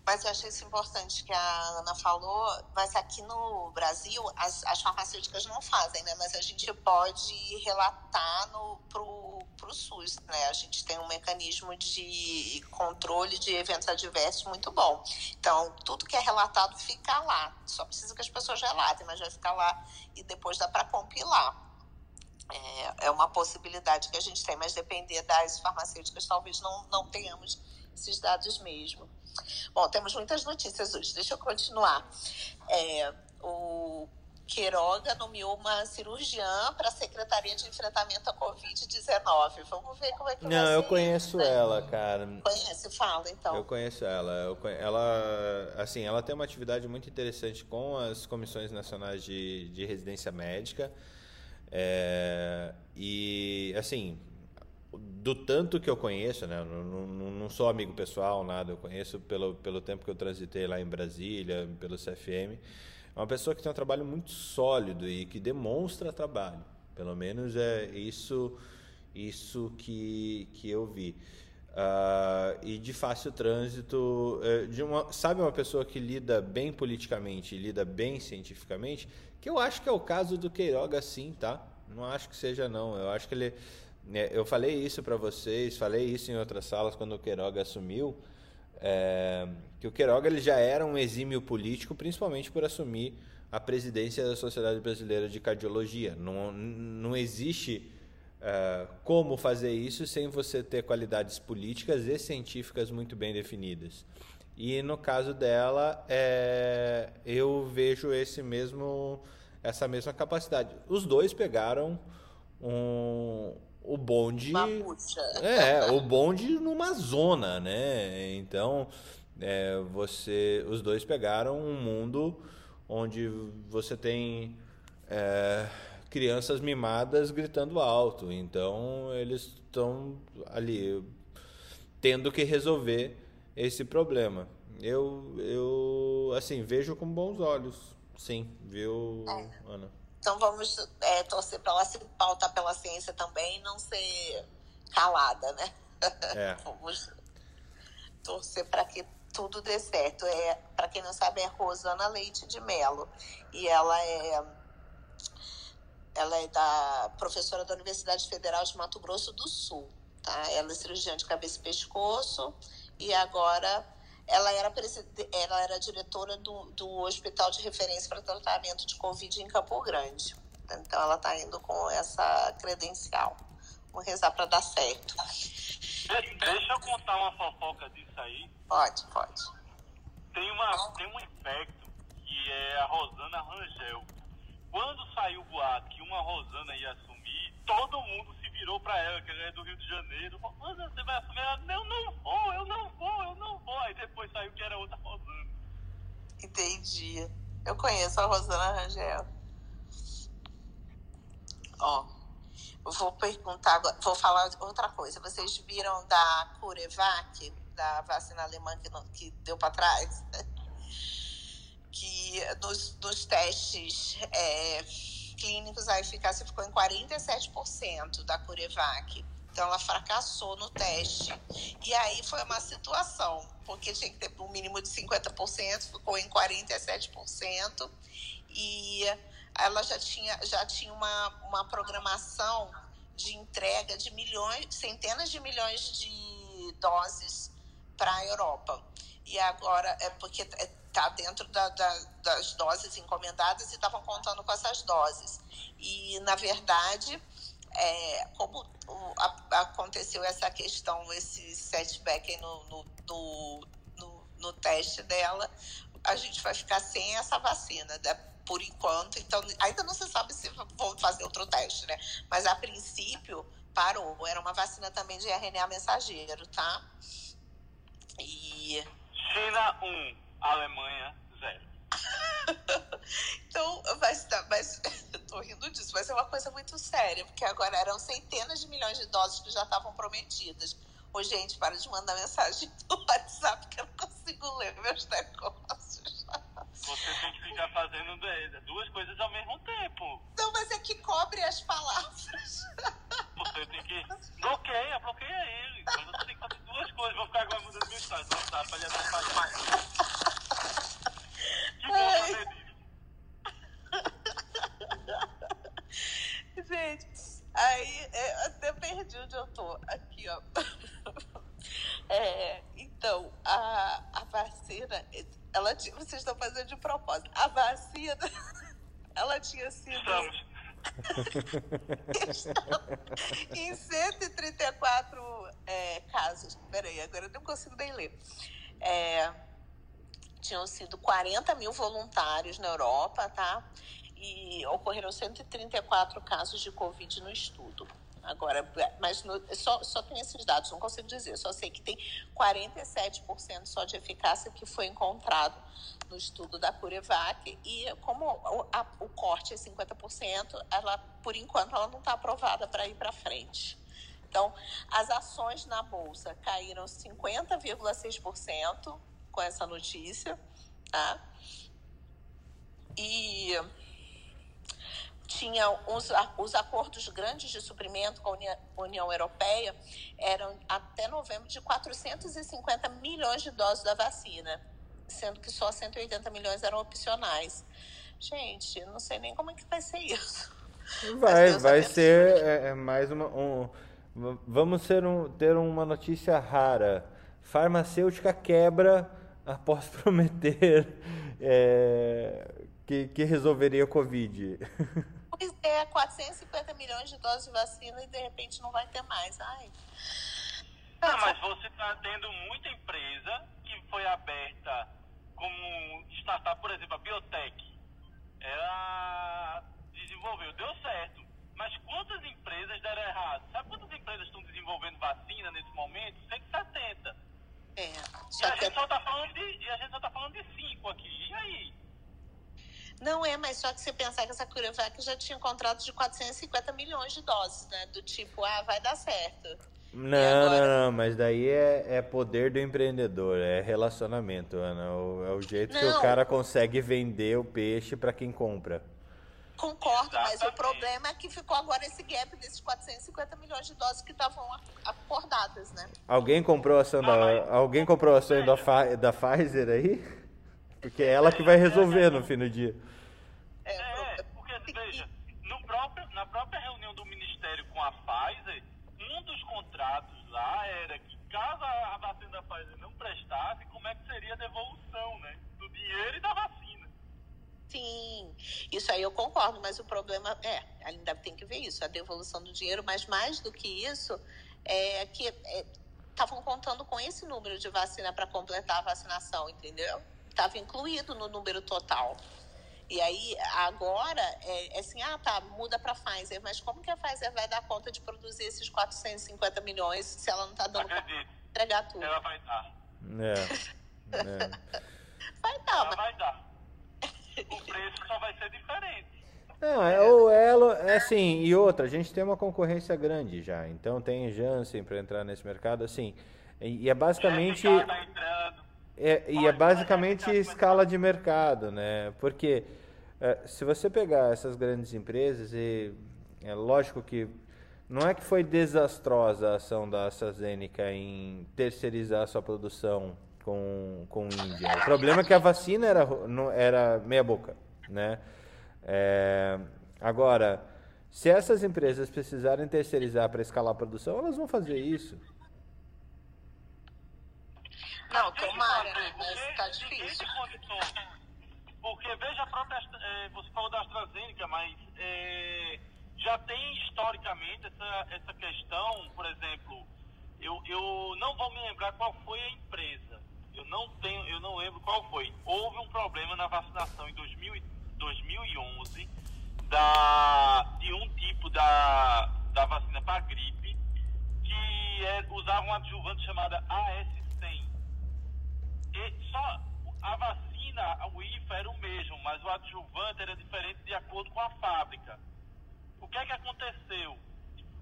Mas eu achei isso importante que a Ana falou, mas aqui no Brasil as, as farmacêuticas não fazem, né? Mas a gente pode relatar no, pro, pro SUS, né? A gente tem um mecanismo de controle de eventos adversos muito bom. Então, tudo que é relatado fica lá. Só precisa que as pessoas relatem, mas vai ficar lá e depois dá para compilar. É, é uma possibilidade que a gente tem, mas depender das farmacêuticas, talvez não, não tenhamos esses dados mesmo. Bom, temos muitas notícias hoje. Deixa eu continuar. É, o Queiroga nomeou uma cirurgiã para a Secretaria de Enfrentamento à Covid-19. Vamos ver como é que Não, vai ser. eu conheço né? ela, cara. Conhece? Fala, então. Eu conheço ela. Eu conhe... Ela, assim, ela tem uma atividade muito interessante com as comissões nacionais de, de residência médica. É... E, assim, do tanto que eu conheço, né? Não, não, não, sou amigo pessoal, nada. Eu conheço pelo, pelo tempo que eu transitei lá em Brasília, pelo CFM. É uma pessoa que tem um trabalho muito sólido e que demonstra trabalho. Pelo menos é isso, isso que, que eu vi. Uh, e de fácil trânsito, uh, de uma, sabe uma pessoa que lida bem politicamente, lida bem cientificamente, que eu acho que é o caso do Queiroga, sim, tá? Não acho que seja não. Eu acho que ele é, eu falei isso para vocês, falei isso em outras salas quando o Queiroga assumiu, é, que o Queiroga ele já era um exímio político, principalmente por assumir a presidência da Sociedade Brasileira de Cardiologia. Não, não existe é, como fazer isso sem você ter qualidades políticas e científicas muito bem definidas. E no caso dela, é, eu vejo esse mesmo, essa mesma capacidade. Os dois pegaram um, o bonde. É, o bonde numa zona, né? Então, É, você, os dois pegaram um mundo onde você tem é, crianças mimadas gritando alto. Então eles estão ali tendo que resolver esse problema. Eu, eu assim, vejo com bons olhos. Sim, viu, é. Ana? Então vamos é, torcer para ela se pautar pela ciência também e não ser calada, né? É. vamos torcer para que tudo dê certo. É, para quem não sabe, é Rosana Leite de Melo. E ela é ela é da professora da Universidade Federal de Mato Grosso do Sul. Tá? Ela é cirurgiã de cabeça e pescoço e agora ela era, ela era diretora do, do Hospital de Referência para Tratamento de Covid em Campo Grande. Então ela está indo com essa credencial. Vamos rezar para dar certo. Deixa eu contar uma fofoca disso aí. Pode, pode. Tem, uma, tem um infecto que é a Rosana Rangel. Quando saiu o boato que uma Rosana ia assumir, todo mundo se virou para ela, que ela é do Rio de Janeiro. Rosana, você vai assumir? Ela, eu não vou, eu não vou, eu não vou. Aí depois saiu que era outra Rosana. Entendi. Eu conheço a Rosana Rangel. Ó, vou perguntar, vou falar outra coisa. Vocês viram da Curevac, da vacina alemã que, não, que deu para trás? que nos, nos testes é, clínicos a eficácia ficou em 47% da Curevac. Então ela fracassou no teste. E aí foi uma situação, porque tinha que ter um mínimo de 50%, ficou em 47%. E ela já tinha, já tinha uma, uma programação de entrega de milhões, centenas de milhões de doses para a Europa. E agora é porque está dentro da, da, das doses encomendadas e estavam contando com essas doses. E, na verdade, é, como o, a, aconteceu essa questão, esse setback no, no, no, no, no teste dela, a gente vai ficar sem essa vacina. Né? por enquanto. Então, ainda não se sabe se vão fazer outro teste, né? Mas a princípio parou. Era uma vacina também de RNA mensageiro, tá? E. China 1, Alemanha 0. então, vai estar, mas eu tô rindo disso, mas é uma coisa muito séria, porque agora eram centenas de milhões de doses que já estavam prometidas. Ô, gente, para de mandar mensagem no WhatsApp que eu não consigo ler meus negócios. Você tem que ficar fazendo duas coisas ao mesmo tempo. Não, mas é que cobre as palavras. Você tem que. Bloqueia, bloqueia ele. Mas você tem que fazer duas coisas. Vou ficar agora mudando meu estado. Não tá, pra ele atrapalhar. Que bom fazer isso. Gente, aí eu até perdi onde eu tô. Aqui, ó. É, então, a, a vacina, ela vocês estão fazendo de propósito. A vacina, ela tinha sido. em 134 é, casos. Peraí, agora eu não consigo nem ler. É, tinham sido 40 mil voluntários na Europa, tá? E ocorreram 134 casos de Covid no estudo. Agora, mas no, só, só tem esses dados, não consigo dizer. Só sei que tem 47% só de eficácia que foi encontrado no estudo da Curevac. E como o, a, o corte é 50%, ela, por enquanto, ela não está aprovada para ir para frente. Então, as ações na Bolsa caíram 50,6% com essa notícia. Tá? E tinha os, os acordos grandes de suprimento com a União Europeia eram até novembro de 450 milhões de doses da vacina, sendo que só 180 milhões eram opcionais. Gente, não sei nem como é que vai ser isso. Vai, vai ser é, é, mais uma. Um, vamos ser um, ter uma notícia rara. Farmacêutica quebra após prometer é, que, que resolveria a Covid. Pois é, 450 milhões de doses de vacina e de repente não vai ter mais. Ai. Ah, mas você está tendo muita empresa que foi aberta como startup, por exemplo, a Biotech. Ela desenvolveu, deu certo. Mas quantas empresas deram errado? Sabe quantas empresas estão desenvolvendo vacina nesse momento? 170. É. e a gente só está falando Não é, mas só que você pensar que essa CureVac já tinha um contrato de 450 milhões de doses, né? Do tipo, ah, vai dar certo. Não, agora... não, não, mas daí é, é poder do empreendedor, é relacionamento, Ana. O, é o jeito não. que o cara consegue vender o peixe para quem compra. Concordo, Exatamente. mas o problema é que ficou agora esse gap desses 450 milhões de doses que estavam acordadas, né? Alguém comprou a ação da, alguém comprou a ação da, da Pfizer aí? Porque é ela que vai resolver no fim do dia. É, é porque, veja, no próprio, na própria reunião do Ministério com a Pfizer, um dos contratos lá era que caso a vacina da Pfizer não prestasse, como é que seria a devolução, né? Do dinheiro e da vacina. Sim, isso aí eu concordo, mas o problema é, ainda tem que ver isso, a devolução do dinheiro, mas mais do que isso, é que estavam é, contando com esse número de vacina para completar a vacinação, entendeu? Estava incluído no número total. E aí, agora, é, é assim, ah, tá, muda para Pfizer, mas como que a Pfizer vai dar conta de produzir esses 450 milhões se ela não está dando para entregar tudo? Ela vai dar. É. é. Vai dar, ela mas... vai dar. O preço só vai ser diferente. Não, é, o elo, é assim, e outra, a gente tem uma concorrência grande já, então tem Janssen para entrar nesse mercado, assim, e, e é basicamente... Tá entrando. É, e é basicamente escala de mercado, né? Porque é, se você pegar essas grandes empresas, e é lógico que não é que foi desastrosa a ação da AstraZeneca em terceirizar sua produção com, com Índia. O problema é que a vacina era, era meia boca, né? É, agora, se essas empresas precisarem terceirizar para escalar a produção, elas vão fazer isso. Não, tomara, mas está difícil. Porque veja a própria, é, você falou da AstraZeneca, mas é, já tem historicamente essa, essa questão, por exemplo, eu, eu não vou me lembrar qual foi a empresa, eu não tenho, eu não lembro qual foi. Houve um problema na vacinação em 2000, 2011 da, de um tipo da, da vacina para gripe que é, usava um adjuvante chamado AS e só a vacina, o IFA era o mesmo, mas o adjuvante era diferente de acordo com a fábrica. O que é que aconteceu?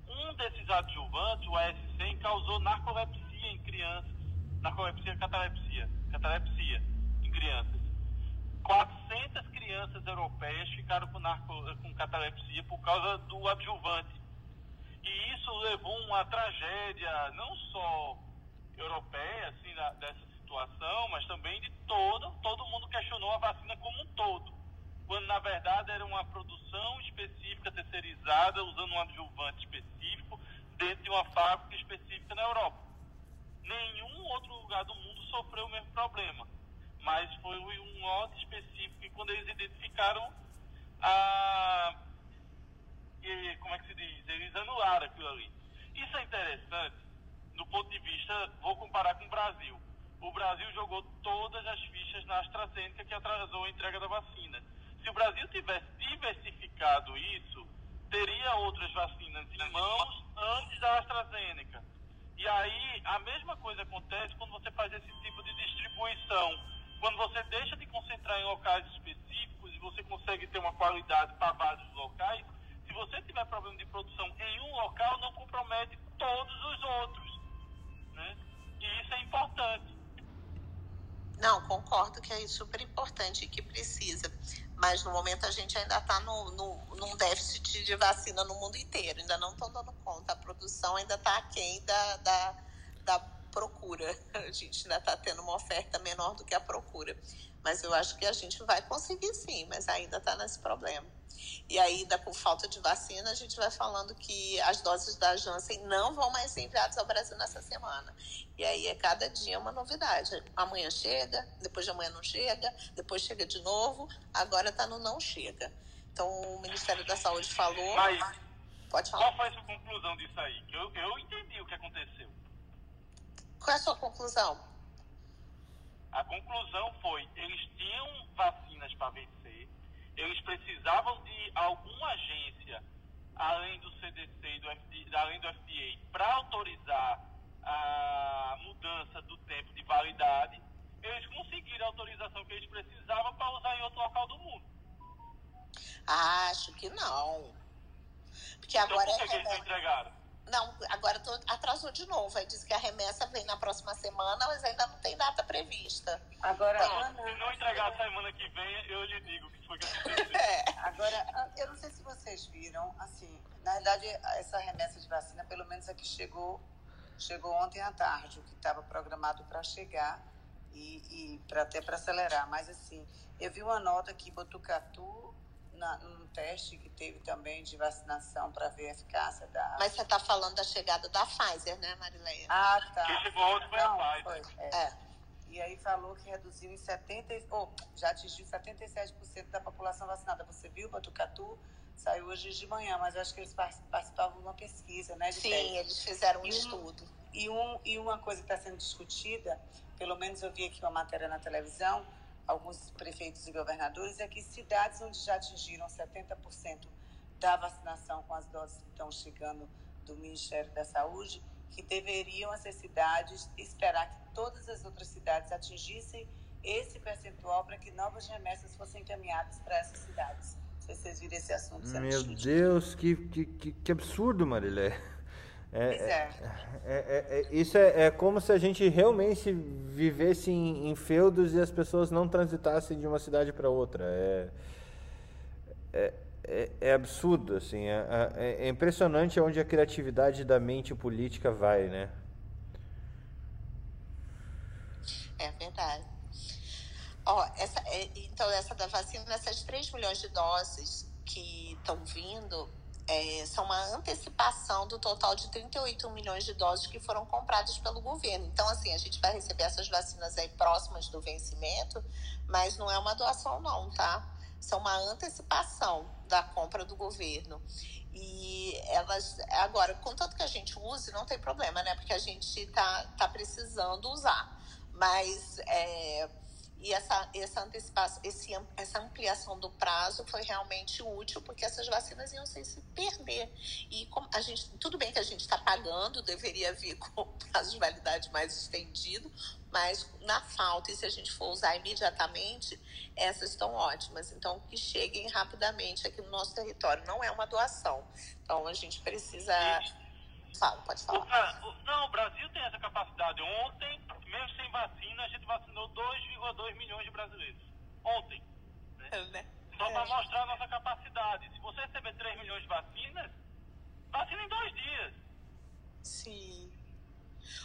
Um desses adjuvantes, o AS100, causou narcolepsia em crianças. Narcolepsia, catalepsia. Catalepsia em crianças. 400 crianças europeias ficaram com, narco, com catalepsia por causa do adjuvante. E isso levou a uma tragédia, não só europeia, assim, dessa situação, mas também de todo, todo mundo questionou a vacina como um todo, quando na verdade era uma produção específica terceirizada, usando um adjuvante específico, dentro de uma fábrica específica na Europa. Nenhum outro lugar do mundo sofreu o mesmo problema, mas foi um lote específico e quando eles identificaram a. E, como é que se diz? Eles anularam aquilo ali. Isso é interessante do ponto de vista, vou comparar com o Brasil o Brasil jogou todas as fichas na AstraZeneca que atrasou a entrega da vacina. Se o Brasil tivesse diversificado isso, teria outras vacinas em mãos antes da AstraZeneca. E aí, a mesma coisa acontece quando você faz esse tipo de distribuição. Quando você deixa de concentrar em locais específicos e você consegue ter uma qualidade para vários locais, se você tiver problema de produção em um local, não compromete todos os outros. Né? E isso é importante. Não, concordo que é super importante e que precisa. Mas no momento a gente ainda está no, no, num déficit de vacina no mundo inteiro. Ainda não estão dando conta. A produção ainda está aquém da, da, da procura. A gente ainda está tendo uma oferta menor do que a procura. Mas eu acho que a gente vai conseguir sim, mas ainda está nesse problema. E ainda com falta de vacina, a gente vai falando que as doses da Janssen não vão mais ser enviadas ao Brasil nessa semana. E aí é cada dia uma novidade. Amanhã chega, depois de amanhã não chega, depois chega de novo, agora está no não chega. Então o Ministério da Saúde falou. Mas, pode falar. Qual foi a sua conclusão disso aí? Eu, eu entendi o que aconteceu. Qual é a sua conclusão? A conclusão foi, eles tinham vacinas para vencer, eles precisavam de alguma agência, além do CDC e do FDA, além do FDA, para autorizar a mudança do tempo de validade, eles conseguiram a autorização que eles precisavam para usar em outro local do mundo. que não. Porque agora então, por que é. que eles não entregaram? Não, agora tô, atrasou de novo. Aí disse que a remessa vem na próxima semana, mas ainda não tem data prevista. Agora, Não, Ana, se não entregar semana que vem, eu lhe digo o que foi que aconteceu. É. agora, eu não sei se vocês viram, assim, na verdade, essa remessa de vacina, pelo menos aqui chegou, chegou ontem à tarde, o que estava programado para chegar e, e pra, até para acelerar. Mas, assim, eu vi uma nota que Botucatu, na, num teste que teve também de vacinação para ver a eficácia da. Mas você está falando da chegada da Pfizer, né, Marileia? Ah, tá. Quem chegou ontem foi Não, a Pfizer. foi, é. É. E aí falou que reduziu em 70, ou já atingiu 77% da população vacinada. Você viu, Botucatu saiu hoje de manhã, mas eu acho que eles par- participavam de uma pesquisa, né? De Sim, teste. eles fizeram um E um- estudo. E, um, e uma coisa que está sendo discutida, pelo menos eu vi aqui uma matéria na televisão, alguns prefeitos e governadores, é que cidades onde já atingiram 70% da vacinação com as doses que estão chegando do Ministério da Saúde, que deveriam essas cidades esperar que todas as outras cidades atingissem esse percentual para que novas remessas fossem encaminhadas para essas cidades. Se vocês viram esse assunto sendo Meu. Deus, que, que, que absurdo, Marilé. É, é, é. é- é- é- isso é, como se a gente realmente vivesse em, em feudos e as pessoas não transitassem de uma cidade para outra. É, é, absurdo, assim. É, impressionante onde a criatividade da mente política vai, né? É verdade. Ó, essa, então, essa da vacina, essas 3 milhões de doses que estão vindo é, são uma antecipação do total de 38 milhões de doses que foram compradas pelo governo. Então, assim, a gente vai receber essas vacinas aí próximas do vencimento, mas não é uma doação, não, tá? São uma antecipação da compra do governo. E elas, agora, contanto que a gente use, não tem problema, né? Porque a gente tá, tá precisando usar. Mas é, e essa, essa antecipação, esse, essa ampliação do prazo foi realmente útil, porque essas vacinas iam se perder. E a gente, tudo bem que a gente está pagando, deveria vir com prazo de validade mais estendido, mas na falta, e se a gente for usar imediatamente, essas estão ótimas. Então, que cheguem rapidamente aqui no nosso território. Não é uma doação. Então, a gente precisa. Fala, pode falar. O- não, o Brasil tem essa capacidade. Ontem, mesmo sem vacina, a gente vacinou 2,2 milhões de brasileiros. Ontem. Né? Só para mostrar a nossa capacidade. Se você receber 3 milhões de vacinas, vacina em dois dias. Sim.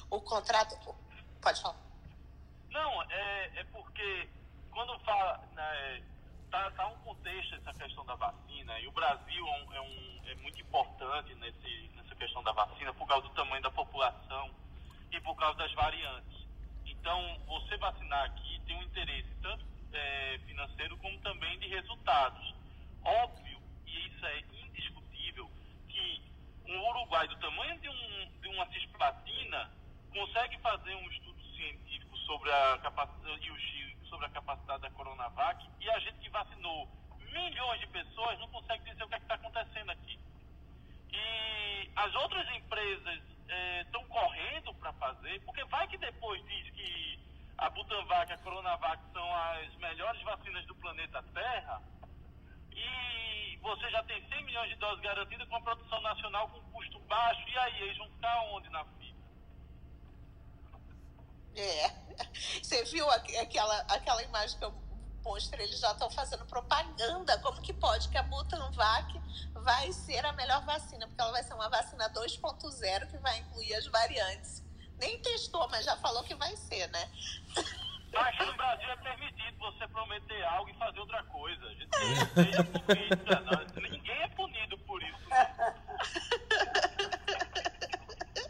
O contrato. Pode falar. Não, é, é porque quando fala. Né, tá, tá um contexto essa questão da vacina, e o Brasil é, um, é, é muito importante nesse, questão da vacina por causa do tamanho da população e por causa das variantes. Então, você vacinar aqui tem um interesse tanto é, financeiro como também de resultados. Óbvio, e isso é indiscutível, que um Uruguai do tamanho de, um, de uma cisplatina consegue fazer um estudo científico sobre a capacidade sobre a capacidade da Coronavac e a gente que vacinou milhões de pessoas não consegue dizer o que é está acontecendo aqui. E as outras empresas estão correndo para fazer, porque vai que depois diz que a Butanvac e a Coronavac são as melhores vacinas do planeta Terra, e você já tem 100 milhões de doses garantidas com a produção nacional com custo baixo, e aí eles vão ficar onde na fila? É. Você viu aqu- aquela, aquela imagem que eu mostrei? Eles já estão fazendo propaganda. Como que pode que a Butanvac vai ser a melhor vacina? Porque ela vai ser uma vacina 2.0 que vai incluir as variantes. Nem testou, mas já falou que vai ser, né? Aqui no Brasil é permitido você prometer algo e fazer outra coisa. A gente tem a política, não- ninguém é punido por isso.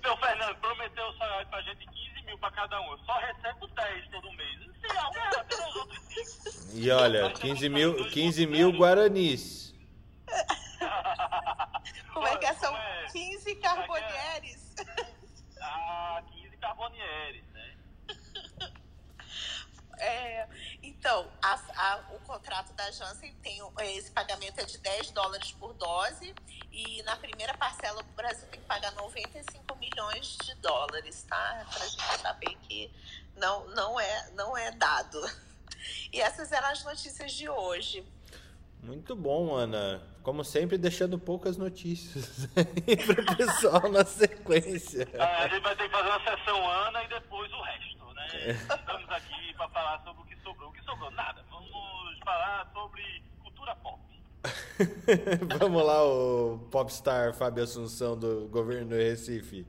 Meu Fernando prometeu o salário pra gente 15 mil pra cada um. Eu só recebo 10 todo mês. Não tem algo errado, tem os outros 5. E olha, 15 mil, 15 mil guaranis. Como é que é? São Como é? 15 carbonieres. Ah, 15 carbonieres, né? É, então, a- a- o contrato da Janssen tem esse pagamento é de 10 dólares por dose e na primeira parcela o Brasil tem que pagar 95 milhões de dólares, tá? Pra gente saber que não, não, é, não é dado. E essas eram as notícias de hoje. Muito bom, Ana. Como sempre, deixando poucas notícias para o pessoal na sequência. É, a gente vai ter que fazer uma sessão Ana e depois o resto, né? É. Estamos aqui para falar sobre o que sobrou. O que sobrou? Nada. Vamos falar sobre cultura pop. Vamos lá, o popstar Fábio Assunção do governo do Recife.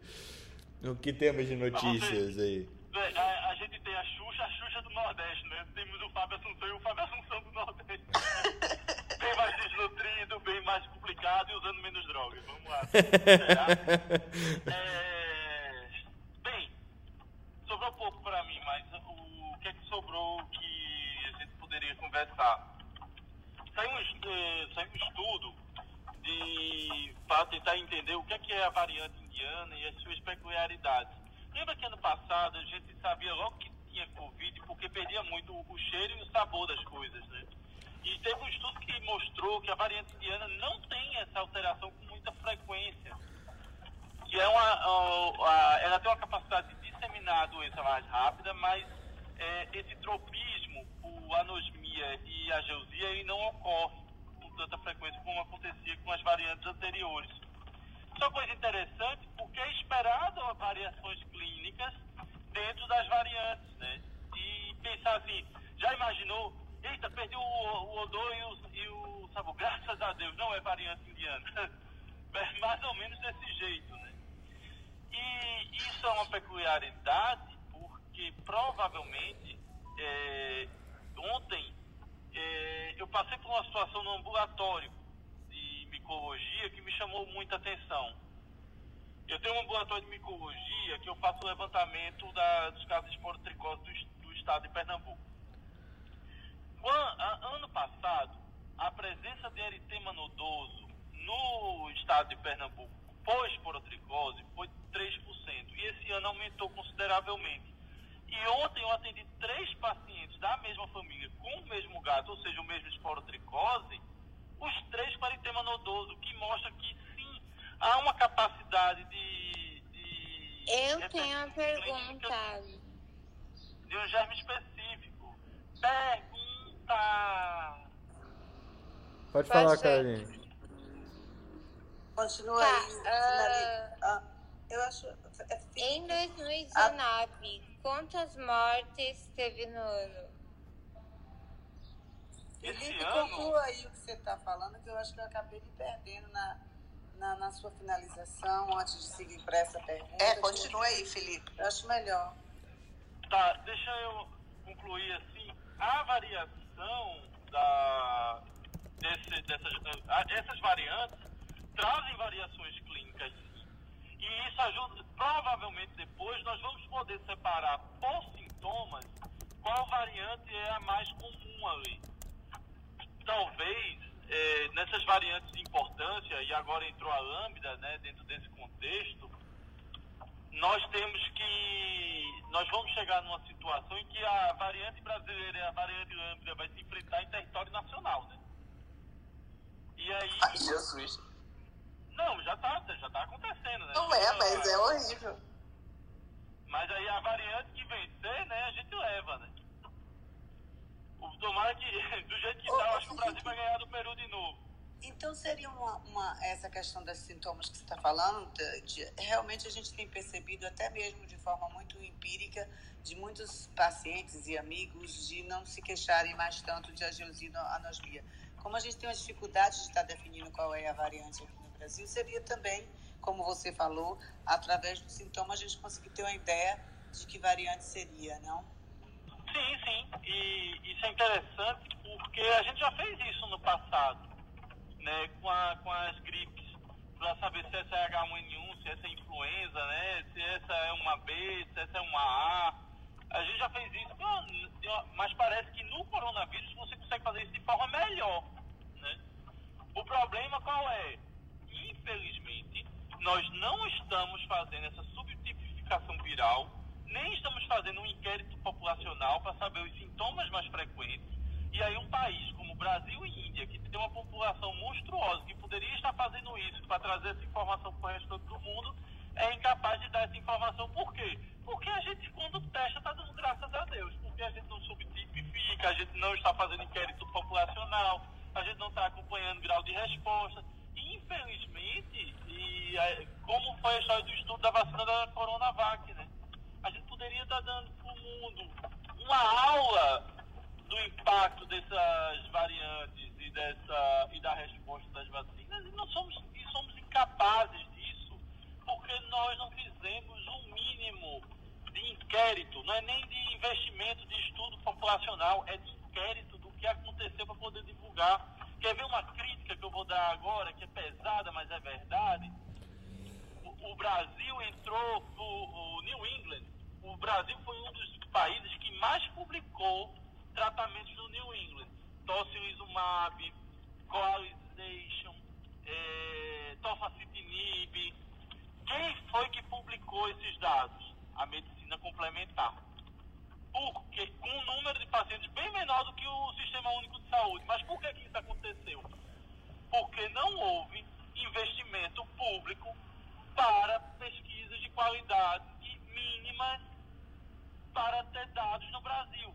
O que temos de notícias aí? A, a, gente tem a Xuxa, a Xuxa do Nordeste, né? Temos o Fábio Assunção e o Fábio Assunção do Nordeste. bem mais desnutrido, bem mais complicado e usando menos drogas. Vamos lá. é... Bem, sobrou pouco para mim, mas o, o que é que sobrou que a gente poderia conversar? Saiu um, eh, saiu um estudo para tentar entender o que é, que é a variante indiana e as suas peculiaridades. Lembra que ano passado a gente sabia logo que tinha Covid porque perdia muito o cheiro e o sabor das coisas, né? E teve um estudo que mostrou que a variante indiana não tem essa alteração com muita frequência. Que é uma, ela tem uma capacidade de disseminar a doença mais rápida, mas é, esse tropismo, o anosmia e a geusia, ele não ocorre com tanta frequência como acontecia com as variantes anteriores. Isso uma coisa interessante porque é esperado variações clínicas dentro das variantes, né? E pensar assim, já imaginou Eita, perdi o, o odor e o, e o, sabor. Graças a Deus, não é variante indiana. É mais ou menos desse jeito, né? E isso é uma peculiaridade porque provavelmente é, ontem é, eu passei por uma situação no ambulatório micologia que me chamou muita atenção. Eu tenho um ambulatório de micologia que eu faço levantamento da, dos casos de esporotricose do, do estado de Pernambuco. Ano passado, a presença de eritema nodoso no estado de Pernambuco pós-porotricose foi 3%. E esse ano aumentou consideravelmente. E ontem eu atendi três pacientes da mesma família com o mesmo gato, ou seja, o mesmo esporotricose, os três com eritema nodoso, que mostra que sim, há uma capacidade de. de eu tenho uma pergunta. De um germe específico. Pergunta Pode falar, Caroline. Continua tá, aí. Uh... Ah, eu acho. É em 2019, ah. quantas mortes teve no ano? Felipe, conclua aí o que você está falando, que eu acho que eu acabei me perdendo na, na, na sua finalização, antes de seguir para essa pergunta. É, continua aí, Felipe. Eu acho melhor. Tá, deixa eu concluir assim. A variação da, desse, dessas, essas variantes trazem variações clínicas sim. E isso ajuda, provavelmente depois nós vamos poder separar por sintomas qual variante é a mais comum ali. Talvez é, nessas variantes de importância, e agora entrou a lambda né, dentro desse contexto, nós temos que. Nós vamos chegar numa situação em que a variante brasileira e a variante lambda vai se enfrentar em território nacional, né? E aí. Ai, Jesus. Não, já está já tá acontecendo, né? Não é, mas é horrível. Mas aí a variante que vencer, né, a gente leva, né? Tomara que, do jeito que tá, eu acho que o Brasil vai ganhar do Peru de novo. Então seria uma, uma, essa questão dos sintomas que você está falando, de, realmente a gente tem percebido até mesmo de forma muito empírica de muitos pacientes e amigos de não se queixarem mais tanto de anosmia. Como a gente tem uma dificuldade de estar definindo qual é a variante aqui no Brasil, seria também, como você falou, através do sintoma a gente conseguir ter uma ideia de que variante seria, não? Sim, sim. E isso é interessante porque a gente já fez isso no passado né, com, a, com as gripes, para saber se essa é H1N1, se essa é influenza, né, se essa é uma B, se essa é uma A. A gente já fez isso, mas parece que no coronavírus você consegue fazer isso de forma melhor. Né? O problema qual é? Infelizmente, nós não estamos fazendo essa subtipificação viral, nem estamos fazendo um inquérito populacional para saber os sintomas mais frequentes e aí um país como Brasil e Índia, que tem uma população monstruosa, que poderia estar fazendo isso para trazer essa informação para o resto do mundo, é incapaz de dar essa informação. Por quê? Porque a gente, quando testa, está dando graças a Deus. Porque a gente não subtipifica, a gente não está fazendo inquérito populacional. a gente não está acompanhando o grau de resposta. E, infelizmente, e, é, como foi a história do estudo da vacina da Coronavac, né? A gente poderia estar dando para o mundo uma aula do impacto dessas variantes e, dessa, e da resposta das vacinas e não somos, e somos incapazes disso porque nós não fizemos o um mínimo de inquérito, não é nem de investimento de estudo populacional, é de inquérito do que aconteceu para poder divulgar. Quer ver uma crítica que eu vou dar agora, que é pesada, mas é verdade? O, Brasil entrou, o, o New England, o Brasil foi um dos países que mais publicou tratamentos no New England. Tocilizumab, Coalization, é, Tofacitinib. Quem foi que publicou esses dados? A medicina complementar. Porque com um número de pacientes bem menor do que o Sistema Único de Saúde. Mas por que, que isso aconteceu? Porque não houve investimento público para pesquisas de qualidade mínimas para ter dados no Brasil.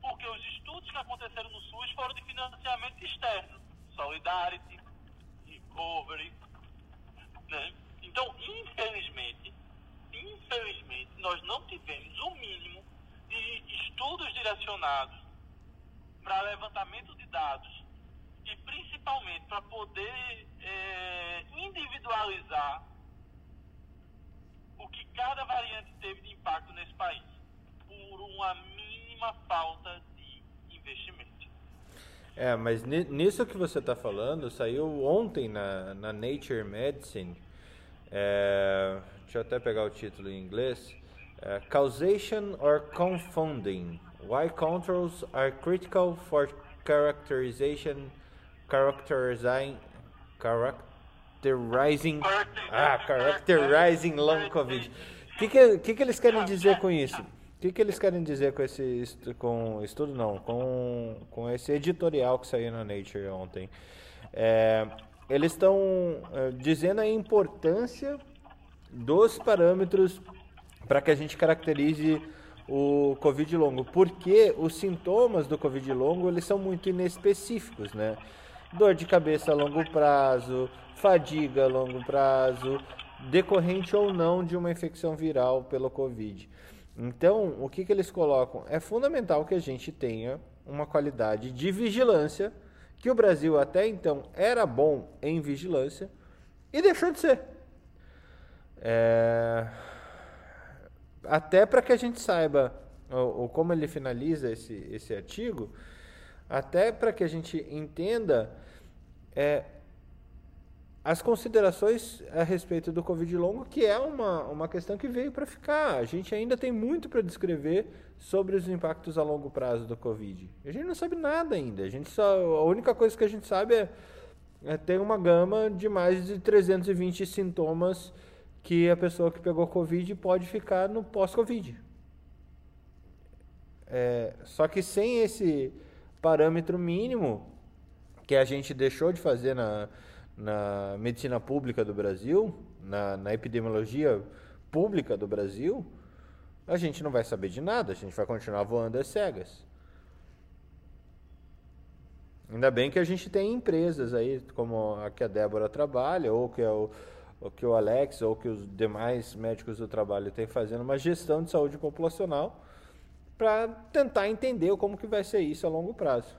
Porque os estudos que aconteceram no SUS foram de financiamento externo. Solidarity, Recovery. Né? Então, infelizmente, infelizmente, nós não tivemos o mínimo de estudos direcionados para levantamento de dados e principalmente para poder é, individualizar o que cada variante teve de impacto nesse país por uma mínima falta de investimento. É, mas nisso que você está falando, saiu ontem na, na Nature Medicine, é, deixa eu até pegar o título em inglês, é, Causation or Confounding, Why Controls are Critical for Characterization, Characterizing, Characterizing, ah, Characterizing Long Covid. O que, que, que, que eles querem dizer com isso? O que, que eles querem dizer com esse com estudo não, com, com esse editorial que saiu na Nature ontem? É, eles estão é, dizendo a importância dos parâmetros para que a gente caracterize o Covid longo, porque os sintomas do Covid longo eles são muito inespecíficos, né? Dor de cabeça a longo prazo, fadiga a longo prazo, decorrente ou não de uma infecção viral pelo Covid. Então, o que, que eles colocam? É fundamental que a gente tenha uma qualidade de vigilância, que o Brasil até então era bom em vigilância e deixou de ser. É... Até para que a gente saiba ou, ou, como ele finaliza esse, esse artigo, até para que a gente entenda é, as considerações a respeito do Covid longo, que é uma, uma questão que veio para ficar. A gente ainda tem muito para descrever sobre os impactos a longo prazo do Covid. A gente não sabe nada ainda. A, gente só, a única coisa que a gente sabe é, é ter uma gama de mais de 320 sintomas que a pessoa que pegou Covid pode ficar no pós-Covid. É, só que sem esse parâmetro mínimo que a gente deixou de fazer na na medicina pública do Brasil, na, na epidemiologia pública do Brasil, a gente não vai saber de nada, a gente vai continuar voando às cegas. Ainda bem que a gente tem empresas aí, como a que a Débora trabalha, ou que, é o, ou que o Alex, ou que os demais médicos do trabalho têm fazendo uma gestão de saúde populacional para tentar entender como que vai ser isso a longo prazo.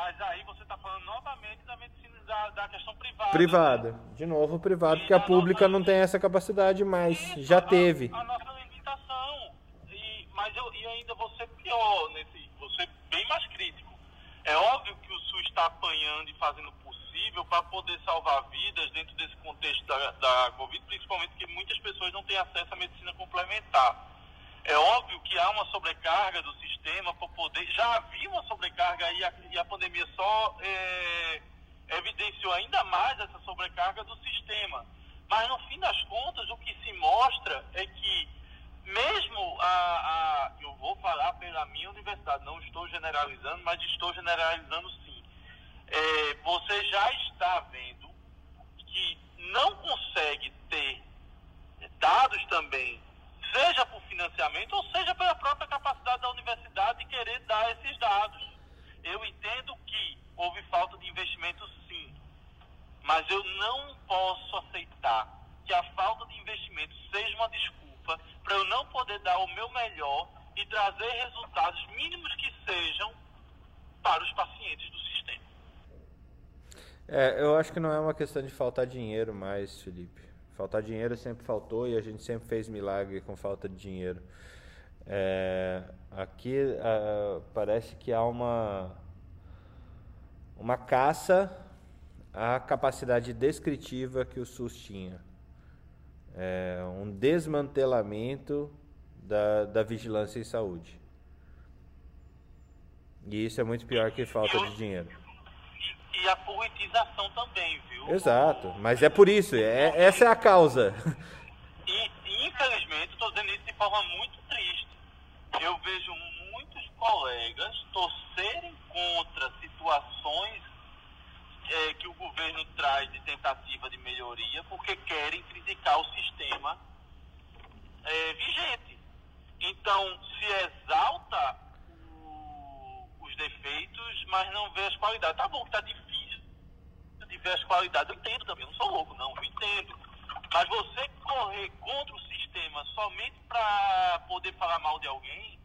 Mas aí você está falando novamente da medicina da, da questão privada. Privada. Né? De novo, privada, porque a pública não tem essa capacidade mais. Isso, Já a, teve. A nossa limitação. E, mas eu e ainda vou ser pior, nesse, vou ser bem mais crítico. É óbvio que o SUS está apanhando e fazendo o possível para poder salvar vidas dentro desse contexto da, da Covid, principalmente porque muitas pessoas não têm acesso à medicina complementar. É óbvio que há uma sobrecarga do sistema para poder. Já havia uma sobrecarga e a, e a pandemia só é, evidenciou ainda mais essa sobrecarga do sistema. Mas no fim das contas, o que se mostra é que, mesmo a, a eu vou falar pela minha universidade, não estou generalizando, mas estou generalizando sim. É, você já está vendo que não consegue ter dados também seja por financiamento ou seja pela própria capacidade da universidade de querer houve falta de investimento sim. Mas eu não posso aceitar que a falta de investimento seja uma desculpa para eu não poder dar o meu melhor e trazer resultados mínimos que sejam para os pacientes do sistema. É, eu acho que não é uma questão de faltar dinheiro mais, Felipe. Faltar dinheiro sempre faltou e a gente sempre fez milagre com falta de dinheiro. É, aqui uh, parece que há uma uma caça à capacidade descritiva que o SUS tinha. É, um desmantelamento da, da vigilância em saúde. E isso é muito pior que falta de dinheiro. E, e a politização também, viu? Exato, mas é por isso, é, essa é a causa. E, infelizmente, estou dizendo isso de forma muito triste eu vejo muitos colegas torcerem contra situações é, que o governo traz de tentativa de melhoria porque querem criticar o sistema é, vigente. Então, se exalta o, os defeitos, mas não vê as qualidades. Tá bom que tá difícil de ver as qualidades. Eu entendo também, eu não sou louco, não, eu entendo. Mas você correr contra o sistema somente para poder falar mal de alguém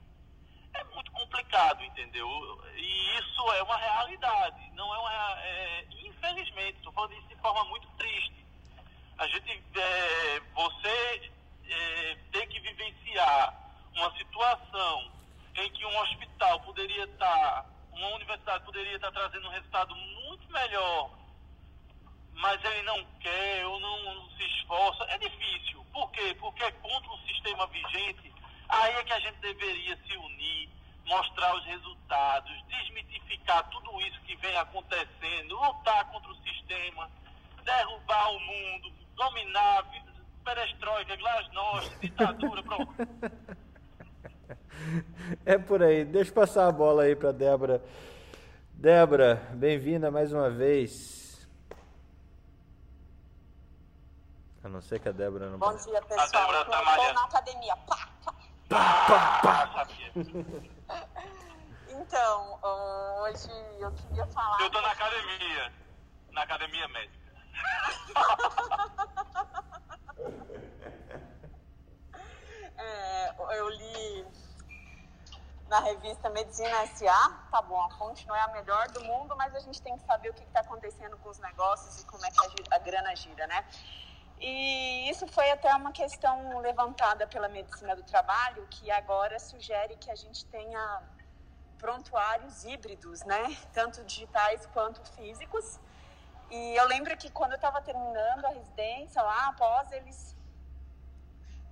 é muito complicado, entendeu? E isso é uma realidade, não é uma. É, infelizmente, estou falando isso de forma muito triste. A gente, é, você é, tem que vivenciar uma situação em que um hospital poderia estar, uma universidade poderia estar trazendo um resultado muito melhor mas ele não quer ou não, não se esforça, é difícil. Por quê? Porque é contra o sistema vigente. Aí é que a gente deveria se unir, mostrar os resultados, desmitificar tudo isso que vem acontecendo, lutar contra o sistema, derrubar o mundo, dominar, perestroika, glasnost, ditadura, pronto. É por aí. Deixa eu passar a bola aí para Débora. Débora, bem-vinda mais uma vez. A não ser que a Débora não... Bom dia, pessoal. A Débora tá malhando. na academia. Pá, pá. Pá, pá, então, hoje eu queria falar... Eu tô na academia. Na academia médica. é, eu li na revista Medicina S.A. Tá bom, a fonte não é a melhor do mundo, mas a gente tem que saber o que está acontecendo com os negócios e como é que a, a grana gira, né? E isso foi até uma questão levantada pela medicina do trabalho, que agora sugere que a gente tenha prontuários híbridos, né? Tanto digitais quanto físicos. E eu lembro que quando eu estava terminando a residência lá, após eles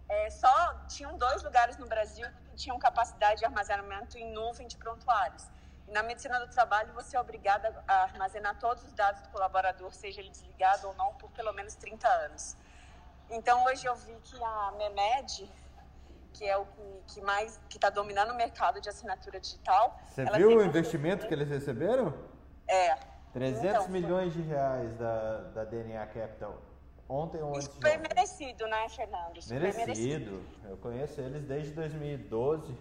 é, só tinham dois lugares no Brasil que tinham capacidade de armazenamento em nuvem de prontuários. E na medicina do trabalho, você é obrigada a armazenar todos os dados do colaborador, seja ele desligado ou não, por pelo menos 30 anos. Então, hoje eu vi que a MEMED, que é o que, que mais que está dominando o mercado de assinatura digital. Você viu o investimento que eles receberam? É. 300 então, milhões de reais da, da DNA Capital. Ontem ou antes Super merecido, né, Fernando? Super merecido. merecido. Eu conheço eles desde 2012.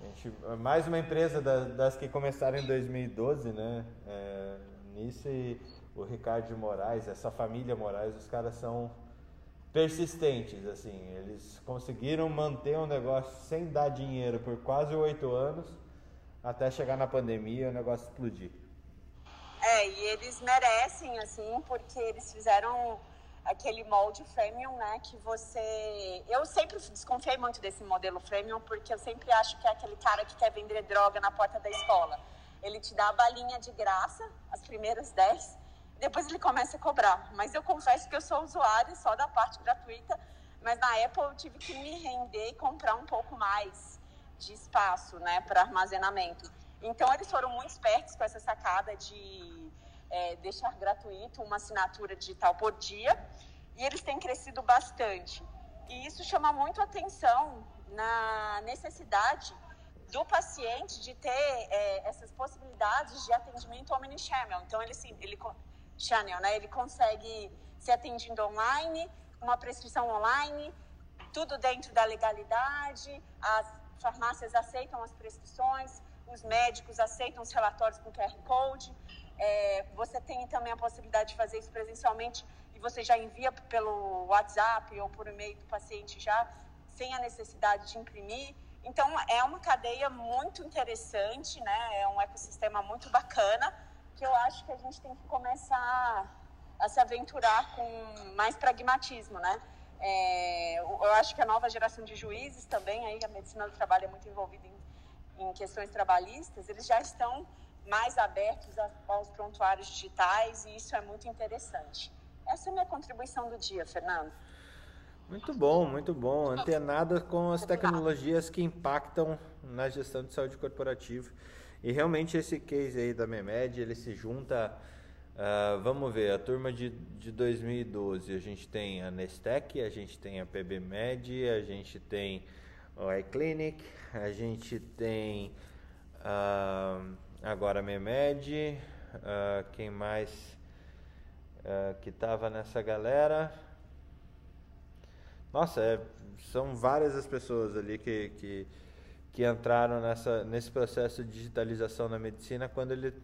Gente, mais uma empresa da, das que começaram em 2012, né? É, nisso e o Ricardo de Moraes, essa família Moraes, os caras são persistentes, assim. Eles conseguiram manter um negócio sem dar dinheiro por quase oito anos, até chegar na pandemia e o negócio explodir. É, e eles merecem, assim, porque eles fizeram aquele molde freemium, né? Que você. Eu sempre desconfiei muito desse modelo freemium, porque eu sempre acho que é aquele cara que quer vender droga na porta da escola. Ele te dá a balinha de graça, as primeiras 10, depois ele começa a cobrar. Mas eu confesso que eu sou usuária só da parte gratuita, mas na Apple eu tive que me render e comprar um pouco mais de espaço, né, para armazenamento. Então eles foram muito espertos com essa sacada de é, deixar gratuito uma assinatura digital por dia e eles têm crescido bastante. E isso chama muito atenção na necessidade do paciente de ter é, essas possibilidades de atendimento omnichannel. Então, ele, sim, ele, channel, né, ele consegue ser atendido online, uma prescrição online, tudo dentro da legalidade, as farmácias aceitam as prescrições, os médicos aceitam os relatórios com QR Code. É, você tem também a possibilidade de fazer isso presencialmente e você já envia pelo WhatsApp ou por e-mail do paciente já, sem a necessidade de imprimir. Então, é uma cadeia muito interessante, né? é um ecossistema muito bacana que eu acho que a gente tem que começar a se aventurar com mais pragmatismo, né? É, eu acho que a nova geração de juízes também, aí a medicina do trabalho é muito envolvida em, em questões trabalhistas, eles já estão mais abertos aos prontuários digitais e isso é muito interessante. Essa é a minha contribuição do dia, Fernando. Muito bom, muito bom. Antenada com as tecnologias que impactam na gestão de saúde corporativa. E realmente esse case aí da MEMED, ele se junta Uh, vamos ver, a turma de, de 2012, a gente tem a Nestec, a gente tem a PBMed, a gente tem o iClinic, a gente tem uh, agora a MEMED, uh, quem mais que estava nessa galera? Nossa, é, são várias as pessoas ali que, que, que entraram nessa, nesse processo de digitalização na medicina quando ele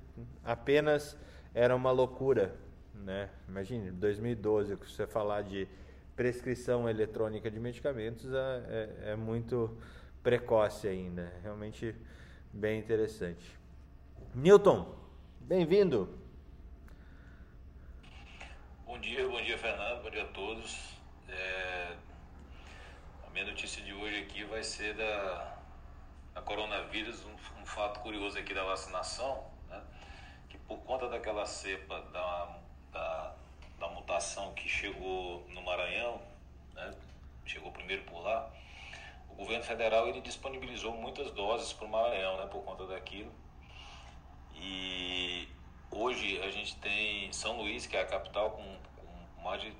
apenas era uma loucura, né? Imagine, 2012, você falar de prescrição eletrônica de medicamentos é, é, é muito precoce ainda, realmente bem interessante. Newton, bem-vindo. Bom dia, bom dia Fernando, bom dia a todos. É, a minha notícia de hoje aqui vai ser da, da coronavírus, um, um fato curioso aqui da vacinação por conta daquela cepa da, da, da mutação que chegou no Maranhão, né, chegou primeiro por lá, o governo federal ele disponibilizou muitas doses para o Maranhão, né, por conta daquilo. E hoje a gente tem São Luís, que é a capital, com, com mais de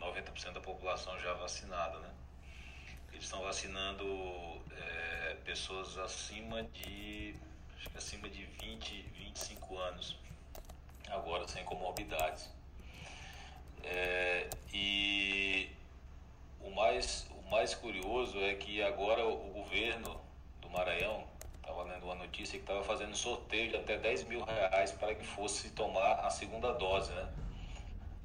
90% da população já vacinada, né? Estão vacinando é, pessoas acima de acho que acima de 20, 25 anos agora sem comorbidades. É, e o mais, o mais curioso é que agora o governo do Maranhão, estava lendo uma notícia que estava fazendo sorteio de até 10 mil reais para que fosse tomar a segunda dose, né?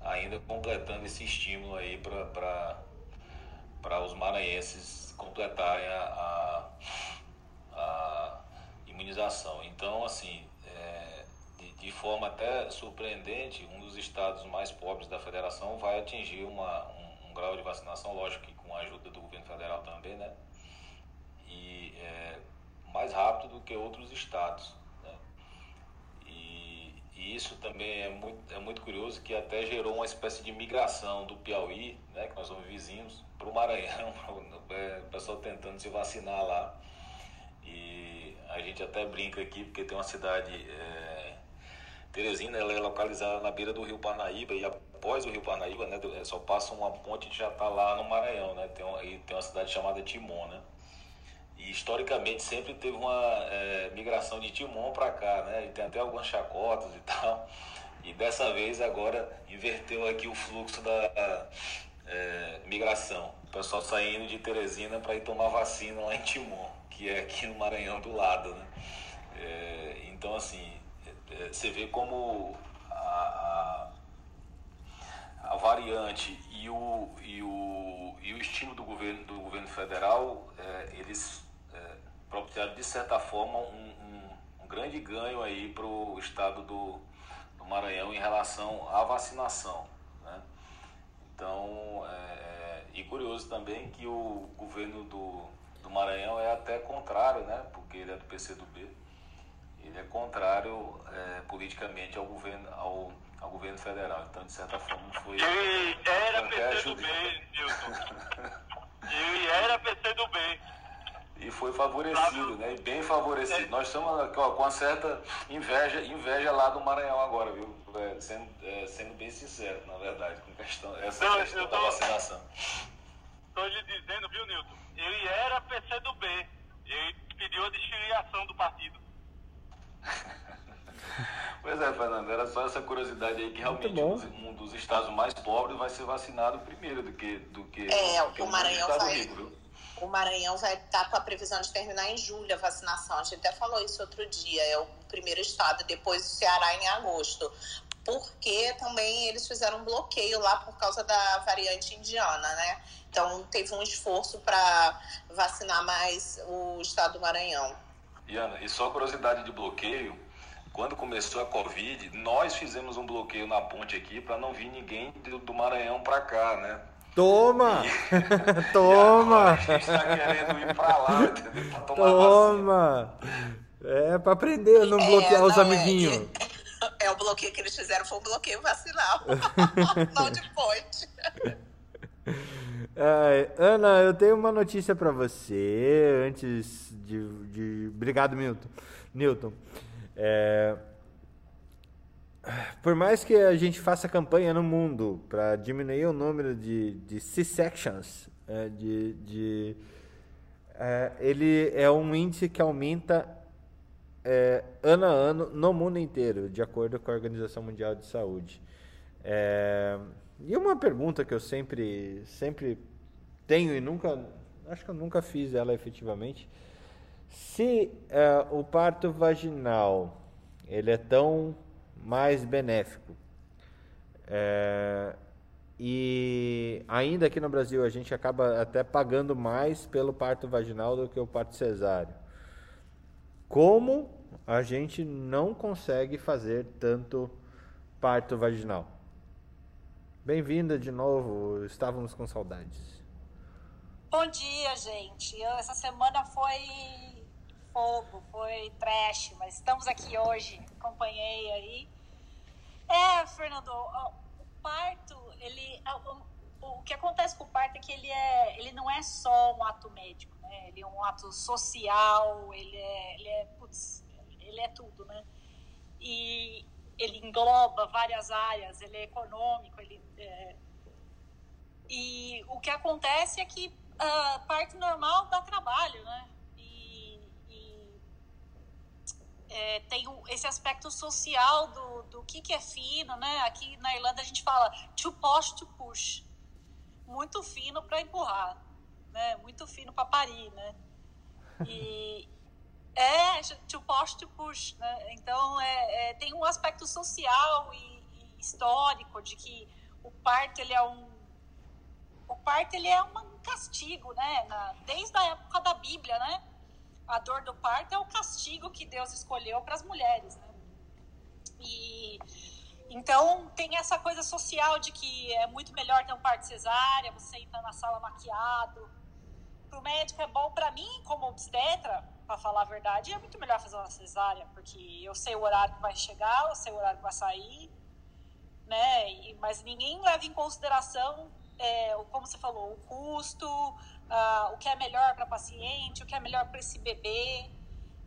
Ainda completando esse estímulo aí para os maranhenses completarem a, a, a imunização. Então, assim, de forma até surpreendente, um dos estados mais pobres da federação vai atingir uma, um, um, grau de vacinação, lógico que com a ajuda do governo federal também, né? E é, mais rápido do que outros estados. E, isso também é muito, é muito curioso, que até gerou uma espécie de migração do Piauí, né, que nós somos vizinhos, para o Maranhão, é, o pessoal tentando se vacinar lá. E a gente até brinca aqui, porque tem uma cidade. É, Teresina ela é localizada na beira do Rio Parnaíba e após o Rio Parnaíba, né, é, só passa uma ponte e já está lá no Maranhão, né? Tem, uma, e tem uma cidade chamada Timon, né? E historicamente sempre teve uma é, migração de Timon para cá, né? E tem até algumas chacotas e tal. E dessa vez agora inverteu aqui o fluxo da é, migração. O pessoal saindo de Teresina para ir tomar vacina lá em Timon, que é aqui no Maranhão do lado, né? É, então assim é, você vê como a, a, a, variante e o, e, o, e o estilo do governo, do governo federal, é, eles é, propiciaram de certa forma um, um, um grande ganho aí para o estado do, do Maranhão em relação à vacinação. Né? Então, é, e curioso também que o governo do, do Maranhão é até contrário, né? porque ele é do PCdoB ele é contrário é, politicamente ao governo, ao, ao governo federal. Então, de certa forma, foi. Ele era PC do bem, Nilton. Ele era PC do bem. E foi favorecido, né? E bem favorecido. É. Nós estamos ó, com uma certa inveja, inveja lá do Maranhão agora, viu? É, sendo, é, sendo bem sincero, na verdade, com questão, essa Não, questão tô, da vacinação. Estou lhe dizendo, viu, Nilton? Ele era PC do B. Ele pediu a desfiliação do partido. Pois é, Fernando, era só essa curiosidade aí que realmente um dos estados mais pobres vai ser vacinado primeiro do que do que, é, do que o Maranhão vai rico, o Maranhão vai estar com a previsão de terminar em julho a vacinação. A gente até falou isso outro dia. É o primeiro estado, depois o Ceará em agosto. Porque também eles fizeram um bloqueio lá por causa da variante indiana, né? Então teve um esforço para vacinar mais o estado do Maranhão. Iana, e só curiosidade de bloqueio, quando começou a Covid, nós fizemos um bloqueio na ponte aqui para não vir ninguém do, do Maranhão para cá, né? Toma! Toma! a gente tá querendo ir pra lá, entendeu? Pra tomar Toma! É pra aprender a não é, bloquear não, os é. amiguinhos. É, é, o bloqueio que eles fizeram foi um bloqueio vacinal. não de ponte. Ai, Ana, eu tenho uma notícia para você antes de, de... Obrigado, Milton. Newton. É... Por mais que a gente faça campanha no mundo para diminuir o número de, de C-sections, é, de, de é, ele é um índice que aumenta é, ano a ano no mundo inteiro, de acordo com a Organização Mundial de Saúde. É, e uma pergunta que eu sempre, sempre tenho e nunca, acho que eu nunca fiz ela efetivamente, se é, o parto vaginal ele é tão mais benéfico é, e ainda aqui no Brasil a gente acaba até pagando mais pelo parto vaginal do que o parto cesáreo. Como a gente não consegue fazer tanto parto vaginal? Bem-vinda de novo, estávamos com saudades. Bom dia, gente. Essa semana foi fogo, foi trash, mas estamos aqui hoje, acompanhei aí. É, Fernando, o parto, ele, o, que acontece com o parto é que ele é, ele não é só um ato médico, né? Ele é um ato social, ele é, ele é, putz, ele é tudo, né? E ele engloba várias áreas, ele é econômico, ele é... e o que acontece é que a parte normal dá trabalho, né? E, e é, tem esse aspecto social do, do que, que é fino, né? Aqui na Irlanda a gente fala to push to push, muito fino para empurrar, né? Muito fino para parir, né? E é, to push to push, né? Então, é, é, tem um aspecto social e, e, histórico de que o parto, ele é um... O parto, ele é um castigo, né? Na, desde a época da Bíblia, né? A dor do parto é o castigo que Deus escolheu para as mulheres, né? E... Então, tem essa coisa social de que é muito melhor ter um parto cesárea, você entra na sala maquiado. Para o médico é bom, para mim, como obstetra, para falar a verdade, é muito melhor fazer uma cesárea, porque eu sei o horário que vai chegar, eu sei o horário que vai sair, né? E, mas ninguém leva em consideração, é, como você falou, o custo, uh, o que é melhor para paciente, o que é melhor para esse bebê.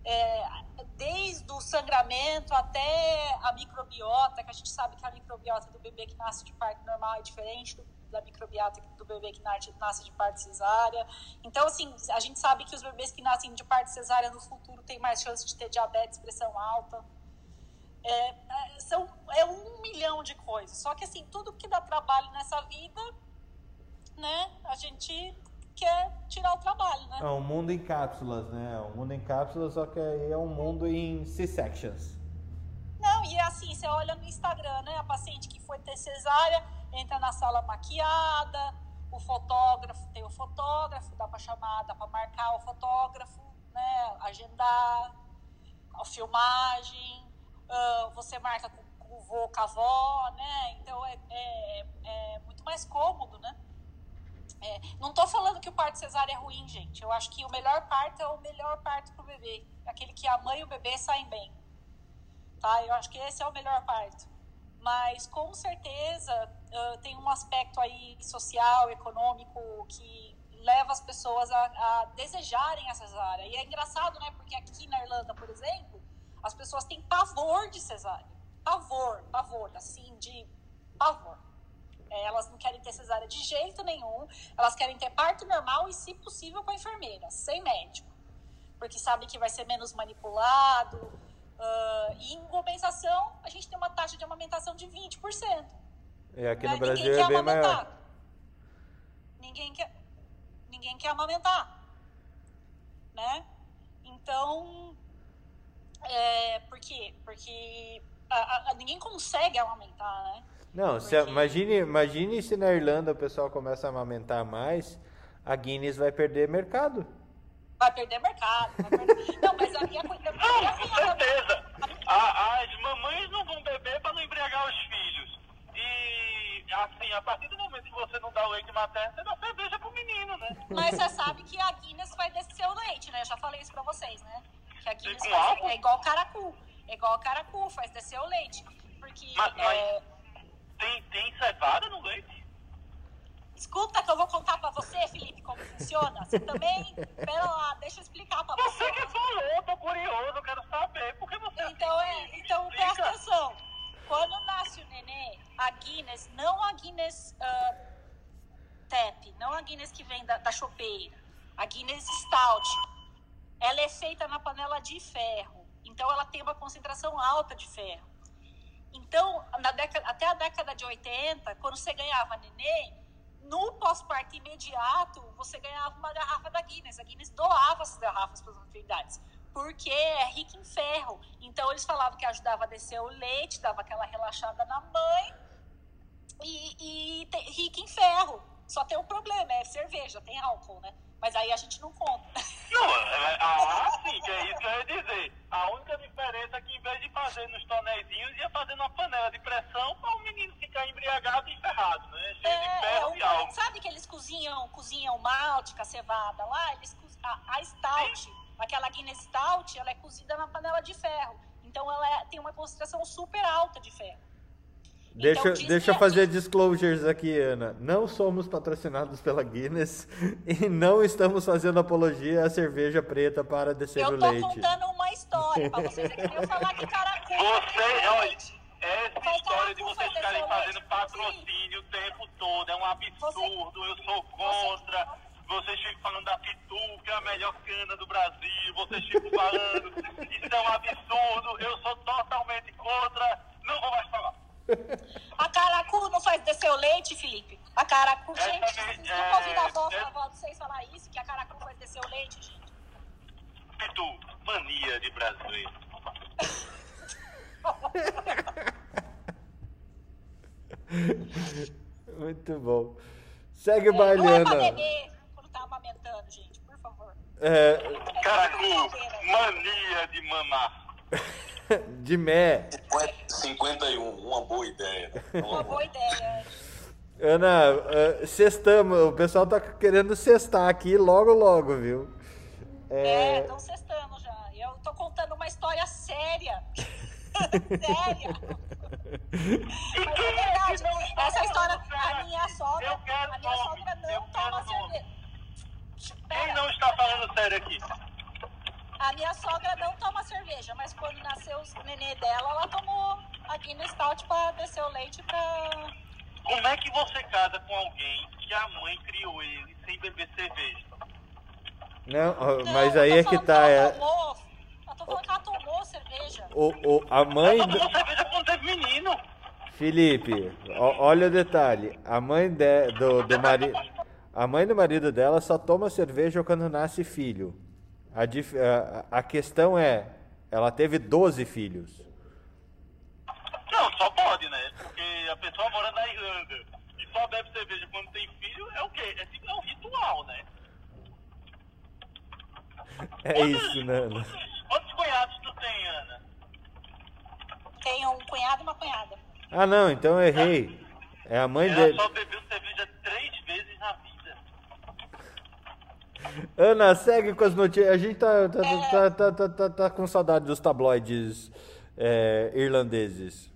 É, desde o sangramento até a microbiota, que a gente sabe que a microbiota do bebê que nasce de parto normal é diferente do da microbiota do bebê que nasce de parte cesárea. Então, assim, a gente sabe que os bebês que nascem de parte cesárea no futuro têm mais chance de ter diabetes, pressão alta. É, é, são, é um milhão de coisas. Só que, assim, tudo que dá trabalho nessa vida, né, a gente quer tirar o trabalho, né? É um mundo em cápsulas, né? É um mundo em cápsulas, só que aí é um mundo em C-sections. Não, e é assim, você olha no Instagram, né? A paciente que foi ter cesárea entra na sala maquiada, o fotógrafo tem o fotógrafo, dá para chamar, dá para marcar o fotógrafo, né? Agendar a filmagem, uh, você marca com, com o vô, com a avó, né? Então é, é, é muito mais cômodo, né? É, não tô falando que o parto cesárea é ruim, gente. Eu acho que o melhor parto é o melhor parto pro bebê. Aquele que a mãe e o bebê saem bem tá? Eu acho que esse é o melhor parto. Mas com certeza uh, tem um aspecto aí social, econômico que leva as pessoas a, a desejarem a cesárea. E é engraçado, né? Porque aqui na Irlanda, por exemplo, as pessoas têm pavor de cesárea. Pavor, pavor, assim, de pavor. É, elas não querem ter cesárea de jeito nenhum. Elas querem ter parto normal e, se possível, com a enfermeira, sem médico. Porque sabe que vai ser menos manipulado, Uh, e em compensação, a gente tem uma taxa de amamentação de 20%. E aqui no né? Brasil ninguém é bem amamentar. maior. Ninguém quer, ninguém quer amamentar. Né? Então, é, por quê? Porque a, a, ninguém consegue amamentar, né? Não, se, imagine, imagine se na Irlanda o pessoal começa a amamentar mais, a Guinness vai perder mercado. Vai perder mercado. Vai perder... não, mas a minha coisa. Ah, com certeza. A, as mamães não vão beber para não embriagar os filhos. E, assim, a partir do momento que você não dá o leite materno, você dá cerveja pro menino, né? Mas você sabe que a Guinness vai descer o leite, né? Eu já falei isso para vocês, né? Que a Guinness faz... é igual caracu. É igual caracu, faz descer o leite. Porque. Mas, mas... É tem, tem cevada no leite? Escuta que eu vou contar pra você, Felipe, como funciona. Você também. Pera lá, deixa eu explicar pra você. Você que falou, tô curioso, eu quero saber. Por que você... Então, é, então presta atenção. Quando nasce o nenê, a Guinness, não a Guinness Tap, não a Guinness que vem da, da chopeira, a Guinness Stout, ela é feita na panela de ferro. Então, ela tem uma concentração alta de ferro. Então, década, até a década de 80, quando você ganhava nenê, no pós-parto imediato, você ganhava uma garrafa da Guinness. A Guinness doava essas garrafas para as maternidades, porque é rica em ferro. Então, eles falavam que ajudava a descer o leite, dava aquela relaxada na mãe, e, e tem- rica em ferro. Só tem um problema, é cerveja, tem álcool, né? Mas aí a gente não conta. Não, é, ah, sim, aquela Guinness Stout, ela é cozida na panela de ferro. Então ela é- tem uma concentração super alta de ferro. Deixa, Então, deixa eu que- fazer disclosures aqui, Ana. Não somos patrocinados pela Guinness e não estamos fazendo apologia à cerveja preta para descer Eu o tô leite. contando uma história pra vocês. É que nem eu falar que caracu. Você, olha, essa Mas história de vocês ficarem fazendo leite, patrocínio o tempo todo é um absurdo, eu sou contra. Vocês ficam falando da Pitu, que é a melhor cana do Brasil, vocês ficam falando, isso é um absurdo, eu sou totalmente contra, não vou mais falar. A caracu não faz descer o leite, Felipe? A caracu, Essa gente, vez, vocês é, ouviram a avó, é- a avó de vocês falar isso, que a caracu faz descer o leite, gente? Pitu, mania de brasileiro. Muito bom. Segue o É, baile, não é pra beber quando tá amamentando, gente, por É, Caracu, mania de mamar. de mé. 51, uma boa ideia. Uma boa ideia. Ana, eh, sextamos. O pessoal tá querendo sextar aqui logo, logo, viu? É, É, estão cestando já. Eu tô contando uma história séria. séria. Mas é verdade. Essa história, a minha sogra, a minha sogra não toma cerveja. Quem não está falando sério aqui? A minha sogra não toma cerveja, mas quando nasceu o nenê dela, ela tomou a Guinness Stout pra descer o leite pra... Como é que você casa com alguém que a mãe criou ele sem beber cerveja? não, Não, mas aí é que tá. ela É, tomou. Eu tô falando que ela tomou cerveja. o, o, a mãe. Ela tomou cerveja quando teve menino. Felipe, olha o detalhe. A mãe de- do, do marido. A mãe do marido dela só toma cerveja quando nasce filho. A, dif- a, questão é, ela teve 12 filhos. Não, só pode, né? Porque a pessoa mora na Irlanda e só bebe cerveja quando tem filho, é o quê? É, tipo, é um ritual, né? É isso, né? Ana? Quantos cunhados tu tem, Ana? Tem um cunhado e uma cunhada. Ah, não, então eu errei. É a mãe Ela dele. só bebeu cerveja três vezes na vida. Ana, segue com as notícias. A gente tá, tá, tá, tá, tá, tá, tá com saudade dos tabloides é, irlandeses.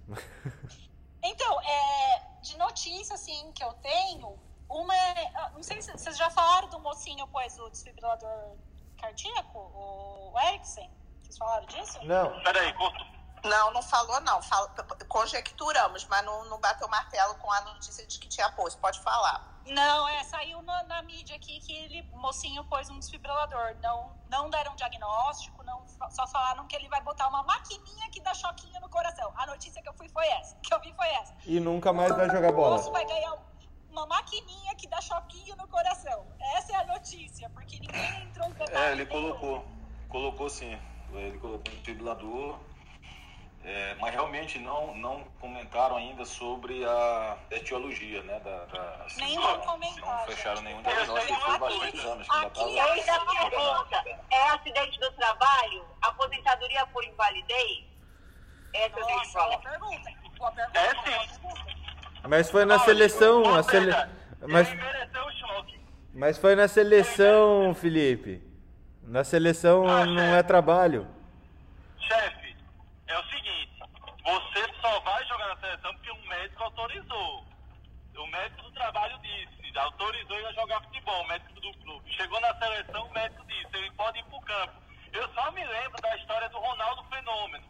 Então, é, de notícia, assim, que eu tenho, uma é... ah, Não sei se vocês já falaram do mocinho, pois, o desfibrilador cardíaco, o Erickson? Vocês falaram disso? Não. Peraí, cortou. Não, não falou, não. Fala- conjecturamos, mas não, não bateu martelo com a notícia de que tinha posto. Pode falar. Não, é, saiu na, na mídia aqui que ele, o mocinho pôs um desfibrilador. Não, não deram diagnóstico, não, só falaram que ele vai botar uma maquininha que dá choquinho no coração. A notícia que eu fui foi essa, que eu vi foi essa. E nunca mais vai jogar O moço bola. vai ganhar uma maquininha que dá choquinho no coração. Essa é a notícia, porque ninguém entrou em detalhe. É, ele colocou. Colocou sim. Ele colocou um desfibrilador. É, mas realmente não, não comentaram ainda sobre a etiologia, né? Da, da, assim, Nem não, vão comentar, Não fecharam nenhum diagnóstico foi bastante anos. aqui é Eu ainda tenho pergunta. É acidente do trabalho? Aposentadoria por invalidez? Essa eu tenho que Nossa, boa falar. pergunta. Pergunta. É sim. pergunta. Mas foi na seleção. A sele... Mas Mas foi na seleção, Felipe. Na seleção ah, não chefe. é trabalho. Chefe, é o seguinte, você só vai jogar na seleção porque um médico autorizou. O médico do trabalho disse, autorizou ele a jogar futebol, o médico do clube. Chegou na seleção, o médico disse, ele pode ir pro campo. Eu só me lembro da história do Ronaldo Fenômeno.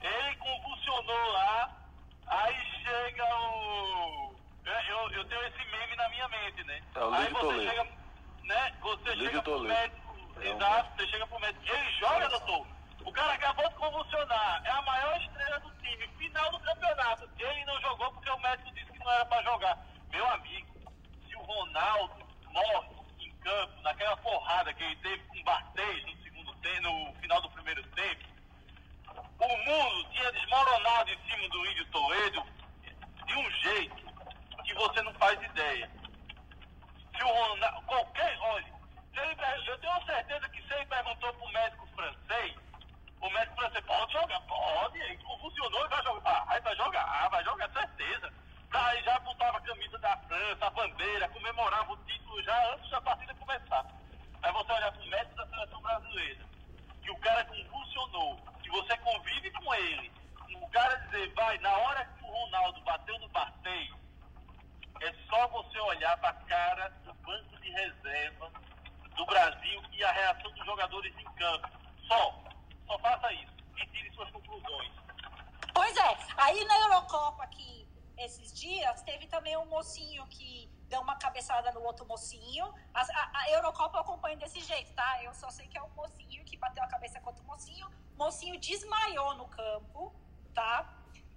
Ele convulsionou lá, aí chega o eu, eu tenho esse meme na minha mente, né? É Aí você Toledo. chega, né? Você chega pro médico, É um exato, você chega pro médico. Ele joga, doutor. O cara acabou de convulsionar, é a maior estrela do time, final do campeonato. Ele não jogou porque o médico disse que não era pra jogar. Meu amigo, Ronaldo morre em campo, naquela porrada que ele teve com o Bartês no segundo tempo, no final do primeiro tempo, o mundo tinha desmoronado em cima do Índio Toledo de um jeito que você não faz ideia. Se o Ronaldo, qualquer, olha, eu tenho certeza que se ele perguntou pro médico francês, o médico francês pode jogar, pode, convulsionou e vai jogar, ah, aí vai jogar, vai jogar, certeza. Aí já botava a camisa da França, a bandeira, comemorava o título já antes da partida começar. Aí você olhar pro médico da seleção brasileira, que o cara convulsionou, que você convive com ele, o cara dizer, vai, na hora que o Ronaldo bateu no Bartei, é só você olhar para a cara do banco de reserva do Brasil e a reação dos jogadores em campo. Só. Só faça isso e tire suas conclusões. Pois é, aí na Eurocopa aqui, esses dias, teve também um mocinho que deu uma cabeçada no outro mocinho. A, a- a Eurocopa eu acompanho desse jeito, tá? Eu só sei que é um mocinho que bateu a cabeça com outro mocinho. O mocinho desmaiou no campo, tá?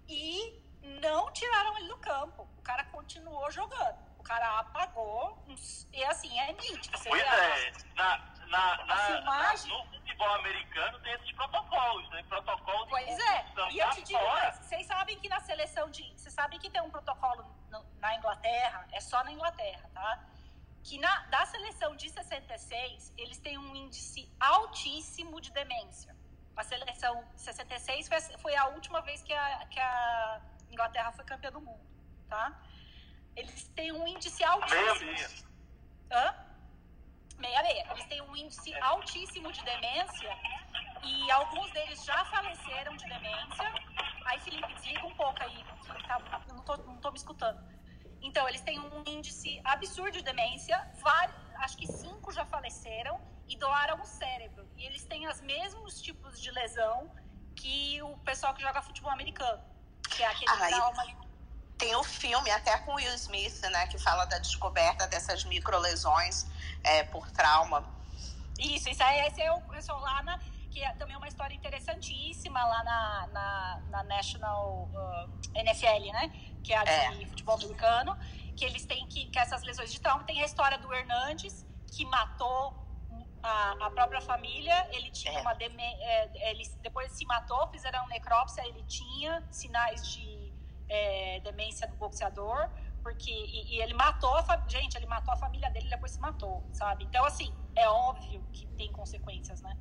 E não tiraram ele do campo. O cara continuou jogando. O cara apagou. E assim, é nítido. Você Pois é, na, na, na, A filmagem- na- no futebol americano tem esses protocolos, né? Protocolo de Pois é, e eu te digo vocês sabem que na seleção de. Vocês sabem que tem um protocolo no- na Inglaterra, é só na Inglaterra, tá? Que na, da seleção de 66, eles têm um índice altíssimo de demência. A seleção de 66 foi, a- foi a última vez que a, que a Inglaterra foi campeã do mundo, tá? Eles têm um índice altíssimo. meia. Hã? Meia meia. Eles têm um índice altíssimo de demência e alguns deles já faleceram de demência. Aí, Felipe, desliga um pouco aí, que tá, eu não tô, não tô me escutando. Então, eles têm um índice absurdo de demência, vários, acho que cinco já faleceram e doaram o cérebro. E eles têm os mesmos tipos de lesão que o pessoal que joga futebol americano, que é aquele Ah, e- trauma Tem o filme até com Will Smith, né, que fala da descoberta dessas microlesões é, por trauma. Isso, isso aí esse é o pessoal lá na, que é também uma história interessantíssima lá na, na, na National uh, NFL, né? Que é a de futebol americano, que eles têm que, que essas lesões de trauma. Tem a história do Hernandes, que matou a, a própria família, ele tinha uma deme, é, ele depois se matou, fizeram necrópsia, ele tinha sinais de é, demência do boxeador, porque e, e ele matou a gente, ele matou a família dele e depois se matou, sabe? Então assim, é óbvio que tem consequências, né?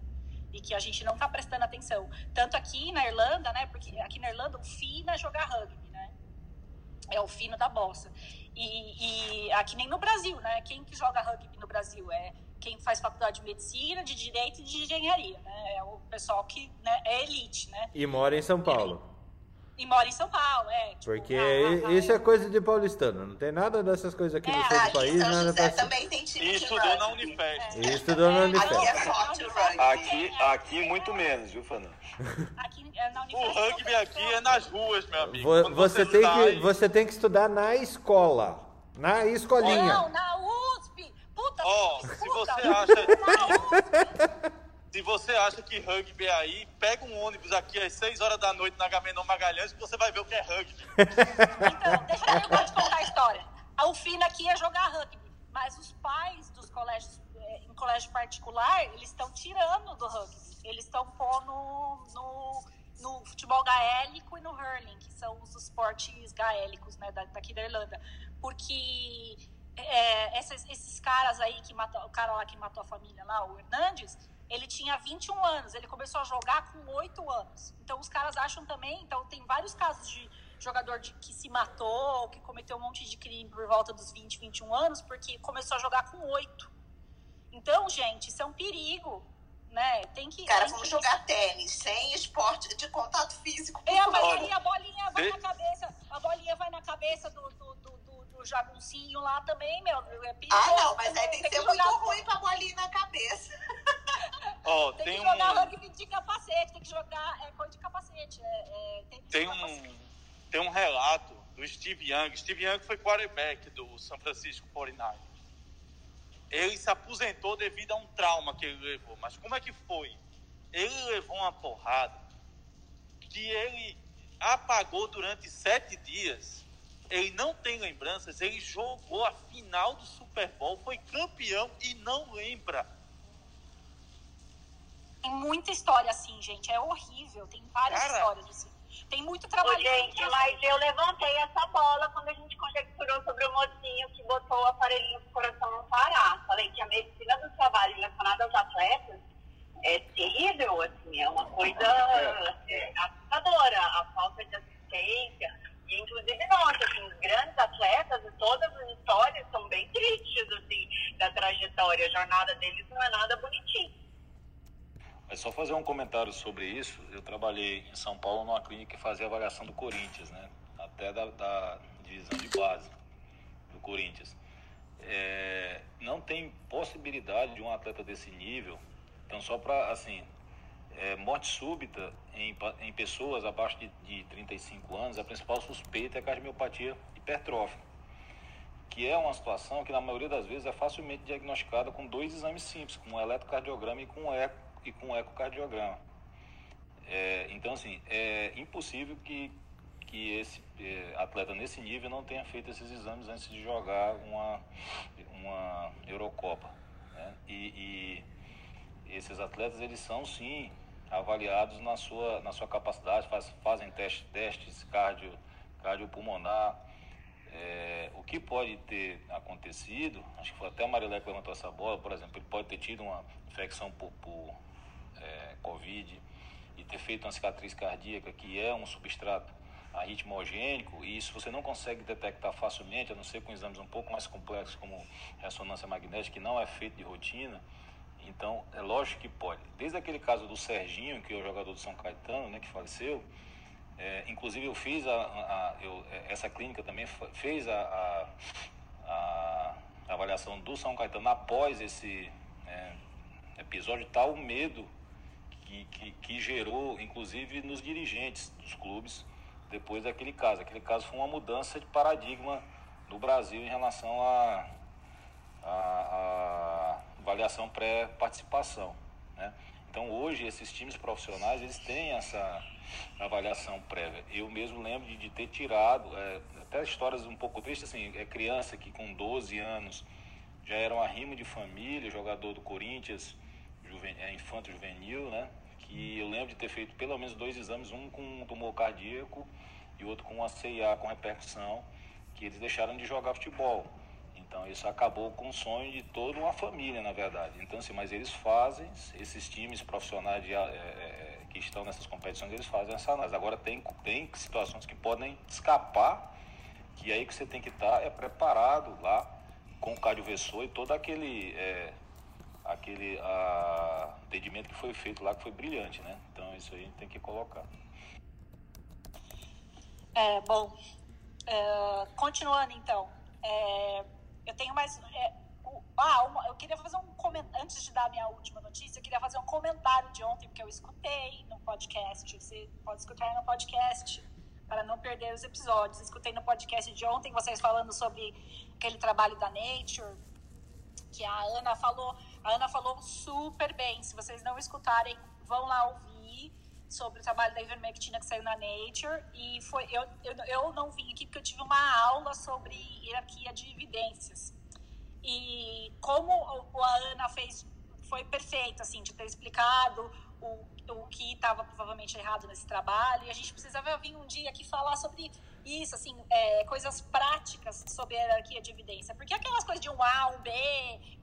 E que a gente não tá prestando atenção. Tanto aqui na Irlanda, né? Porque aqui na Irlanda o fino é jogar rugby, né? É o fino da bossa. E, e aqui nem no Brasil, né? Quem que joga rugby no Brasil? É quem faz faculdade de medicina, de direito e de engenharia, né? É o pessoal que né, é elite, né? E mora em São Paulo. E mora em São Paulo, é. Tipo, Porque isso é coisa de paulistano. Não tem nada dessas coisas aqui no É, sul do país. São Nada José pra... Também tem time E estudou na Unifest. E estudou na Unifest. Aqui é forte o rugby. Aqui, aqui muito menos, viu, Fernando? Aqui, é, na O Unifesp, rugby aqui é nas ruas, meu amigo. Vo- Quando Você tem, sai- que, você tem que estudar na escola. Na escolinha. Não, na USP! Puta, Ó, puta, se puta. você acha Na USP! Se você acha que rugby é aí, pega um ônibus aqui às 6 horas da noite na Agamenon Magalhães que você vai ver o que é rugby. Então, deixa eu de contar a história. A UFINA aqui é jogar rugby, mas os pais dos colégios, eh, em colégio particular, eles estão tirando do rugby. Eles estão pondo no, no futebol gaélico e no hurling, que são os esportes gaélicos né, da- daqui da Irlanda. Porque é, esses, esses caras aí que matou, o cara lá que matou a família lá, o Hernandes, ele tinha 21 anos, ele começou a jogar com 8 anos. Então os caras acham também, então tem vários casos de, jogador de, que se matou, que cometeu um monte de crime por volta dos 20, 21 anos, porque começou a jogar com oito. Então, gente, isso é um perigo. Né? Tem que. Cara, tem vamos que... jogar tênis, sem esporte de contato físico. É, mas aí a bolinha vai na cabeça, a bolinha vai na cabeça do, do, do, do jaguncinho lá também, meu. É ah, não, mas aí tem, que ser muito jogar... ruim pra bolinha na cabeça. Oh, tem, tem que jogar um... rugby de capacete, tem que jogar é, coisa de capacete. É, é, tem, tem um, tem um relato do Steve Young. Steve Young foi quarterback do São Francisco 49 ele se aposentou devido a um trauma que ele levou. Mas como é que foi? Ele levou uma porrada que ele apagou durante sete dias. Ele não tem lembranças. Ele jogou a final do Super Bowl, foi campeão e não lembra. Tem muita história assim, gente. É horrível. Tem várias Cara, histórias assim. Tem muito trabalho. Ô, gente, mas eu levantei essa bola quando a gente conjecturou sobre o mocinho que botou o aparelhinho pro coração não parar. Falei que a medicina do trabalho relacionada aos atletas é terrível, assim, é uma coisa é, assustadora. A falta de assistência. E, inclusive, nós, assim, os grandes atletas e todas as histórias são bem tristes, assim, da trajetória. A jornada deles não é nada bonitinha. É só fazer um comentário sobre isso. Eu trabalhei em São Paulo numa clínica que fazia avaliação do Corinthians, né? Até da, da divisão de base do Corinthians. É, não tem possibilidade de um atleta desse nível. Então, só para, assim, é, morte súbita em, em pessoas abaixo de, de 35 anos, a principal suspeita é a cardiomiopatia hipertrófica, que é uma situação que, na maioria das vezes, é facilmente diagnosticada com dois exames simples, com um eletrocardiograma e com um eco e com ecocardiograma. É, então, assim, é impossível que, que esse é, atleta nesse nível não tenha feito esses exames antes de jogar uma, uma Eurocopa. Né? E, e, esses atletas, eles são, sim, avaliados na sua, na sua capacidade, faz, fazem testes, testes cardio, cardiopulmonar. É, o que pode ter acontecido, acho que foi até a Marilé que levantou essa bola, por exemplo, ele pode ter tido uma infecção por, por é, Covid e ter feito uma cicatriz cardíaca, que é um substrato arritmogênico, e isso você não consegue detectar facilmente, a não ser com exames um pouco mais complexos, como ressonância magnética, que não é feito de rotina. Então, é lógico que pode. Desde aquele caso do Serginho, que é o jogador do São Caetano, né, que faleceu, é, inclusive eu fiz a, a eu, essa clínica também fez a, a, a, avaliação do São Caetano após esse é, episódio, tal medo que, que, que gerou, inclusive, nos dirigentes dos clubes depois daquele caso. Aquele caso foi uma mudança de paradigma no Brasil em relação a, a, avaliação pré-participação. Né? Então, hoje, esses times profissionais, eles têm essa avaliação prévia. Eu mesmo lembro de, de ter tirado, é, até histórias um pouco tristes, assim, é criança que com 12 anos já era um arrimo de família, jogador do Corinthians, juven, é, infanto juvenil, né? Que eu lembro de ter feito pelo menos dois exames, um com um tumor cardíaco e outro com uma CIA com repercussão, que eles deixaram de jogar futebol. Então isso acabou com o sonho de toda uma família, na verdade. Então assim, mas eles fazem, esses times profissionais de, é, que estão nessas competições, eles fazem essa análise. Agora tem, tem situações que podem escapar, que aí que você tem que estar é preparado lá com o cardiovessor e todo aquele é, aquele a, atendimento que foi feito lá, que foi brilhante, né? Então isso aí tem que colocar. É, bom, continuando então, é, eu tenho mais. É, o, ah, uma, eu queria fazer um comentário, antes de dar minha última notícia, eu queria fazer um comentário de ontem, porque eu escutei no podcast, você pode escutar no podcast, para não perder os episódios. Escutei no podcast de ontem vocês falando sobre aquele trabalho da Nature, que a Ana falou a Ana falou super bem. Se vocês não escutarem, vão lá ouvir sobre o trabalho da ivermectina que saiu na Nature. E foi eu, eu, eu não vim aqui porque eu tive uma aula sobre hierarquia de evidências. E como a Ana fez, foi perfeito, assim, de ter explicado o, o que estava provavelmente errado nesse trabalho. E a gente precisava vir um dia aqui falar sobre isso, assim, é, coisas práticas sobre a hierarquia de evidência. Porque aquelas coisas de um A, um B,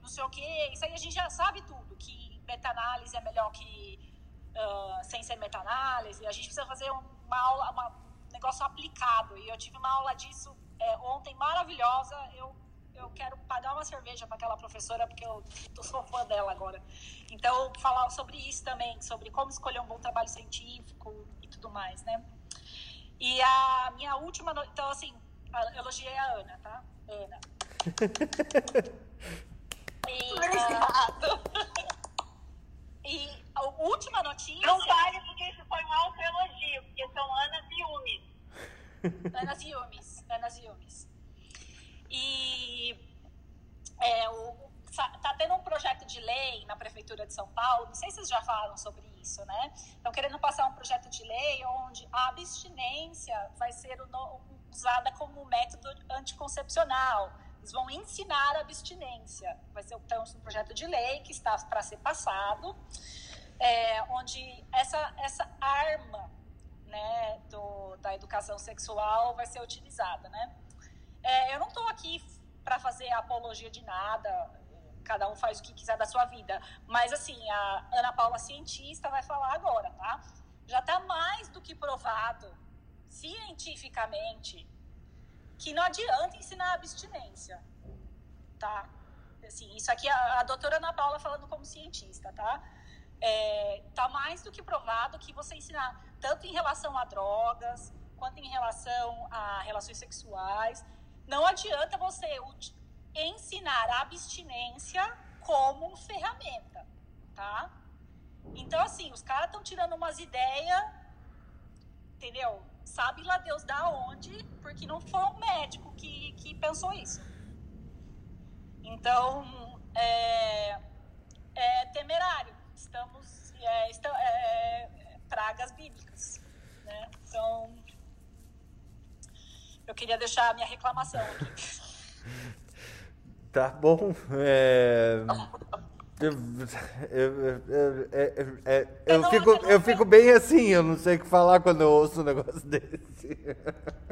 não sei o quê, isso aí a gente já sabe tudo, que meta-análise é melhor que uh, sem ser meta-análise. A gente precisa fazer uma aula, uma, um negócio aplicado. E eu tive uma aula disso é, ontem maravilhosa. Eu, eu quero pagar uma cerveja para aquela professora, porque eu tô, sou fã dela agora. Então, falar sobre isso também, sobre como escolher um bom trabalho científico e tudo mais, né? E a minha última. No... Então, assim, elogiei a Ana, tá? Ana. e, Obrigado. Última notícia. Não vale, porque isso foi um alto elogio, porque são Anas e Umes. Anas e Umes. Anas e Umes. E é, o, tá tendo um projeto de lei na Prefeitura de São Paulo, não sei se vocês já falaram sobre isso, né? Estão querendo passar um projeto de lei onde a abstinência vai ser usada como método anticoncepcional. Eles vão ensinar a abstinência. Vai ser então, um projeto de lei que está para ser passado, é, onde essa, essa arma né, do, da educação sexual vai ser utilizada. Né? É, eu não estou aqui para fazer apologia de nada, cada um faz o que quiser da sua vida. Mas, assim, a Ana Paula, cientista, vai falar agora, tá? Já está mais do que provado, cientificamente, que não adianta ensinar abstinência, tá? Assim, isso aqui é a, a doutora Ana Paula falando como cientista, tá? É, tá mais do que provado que você ensinar tanto em relação a drogas quanto em relação a relações sexuais, não adianta você ensinar a abstinência como ferramenta, tá? Então, assim, os caras estão tirando umas ideias, entendeu? sabe lá Deus da onde, porque não foi um médico que, que pensou isso. Então, é, é temerário. Estamos. É, está, é, pragas bíblicas. Né? Então, eu queria deixar a minha reclamação aqui. Tá bom. É... Eu, eu, eu, eu, fico, eu fico bem assim, eu não sei o que falar quando eu ouço um negócio desse.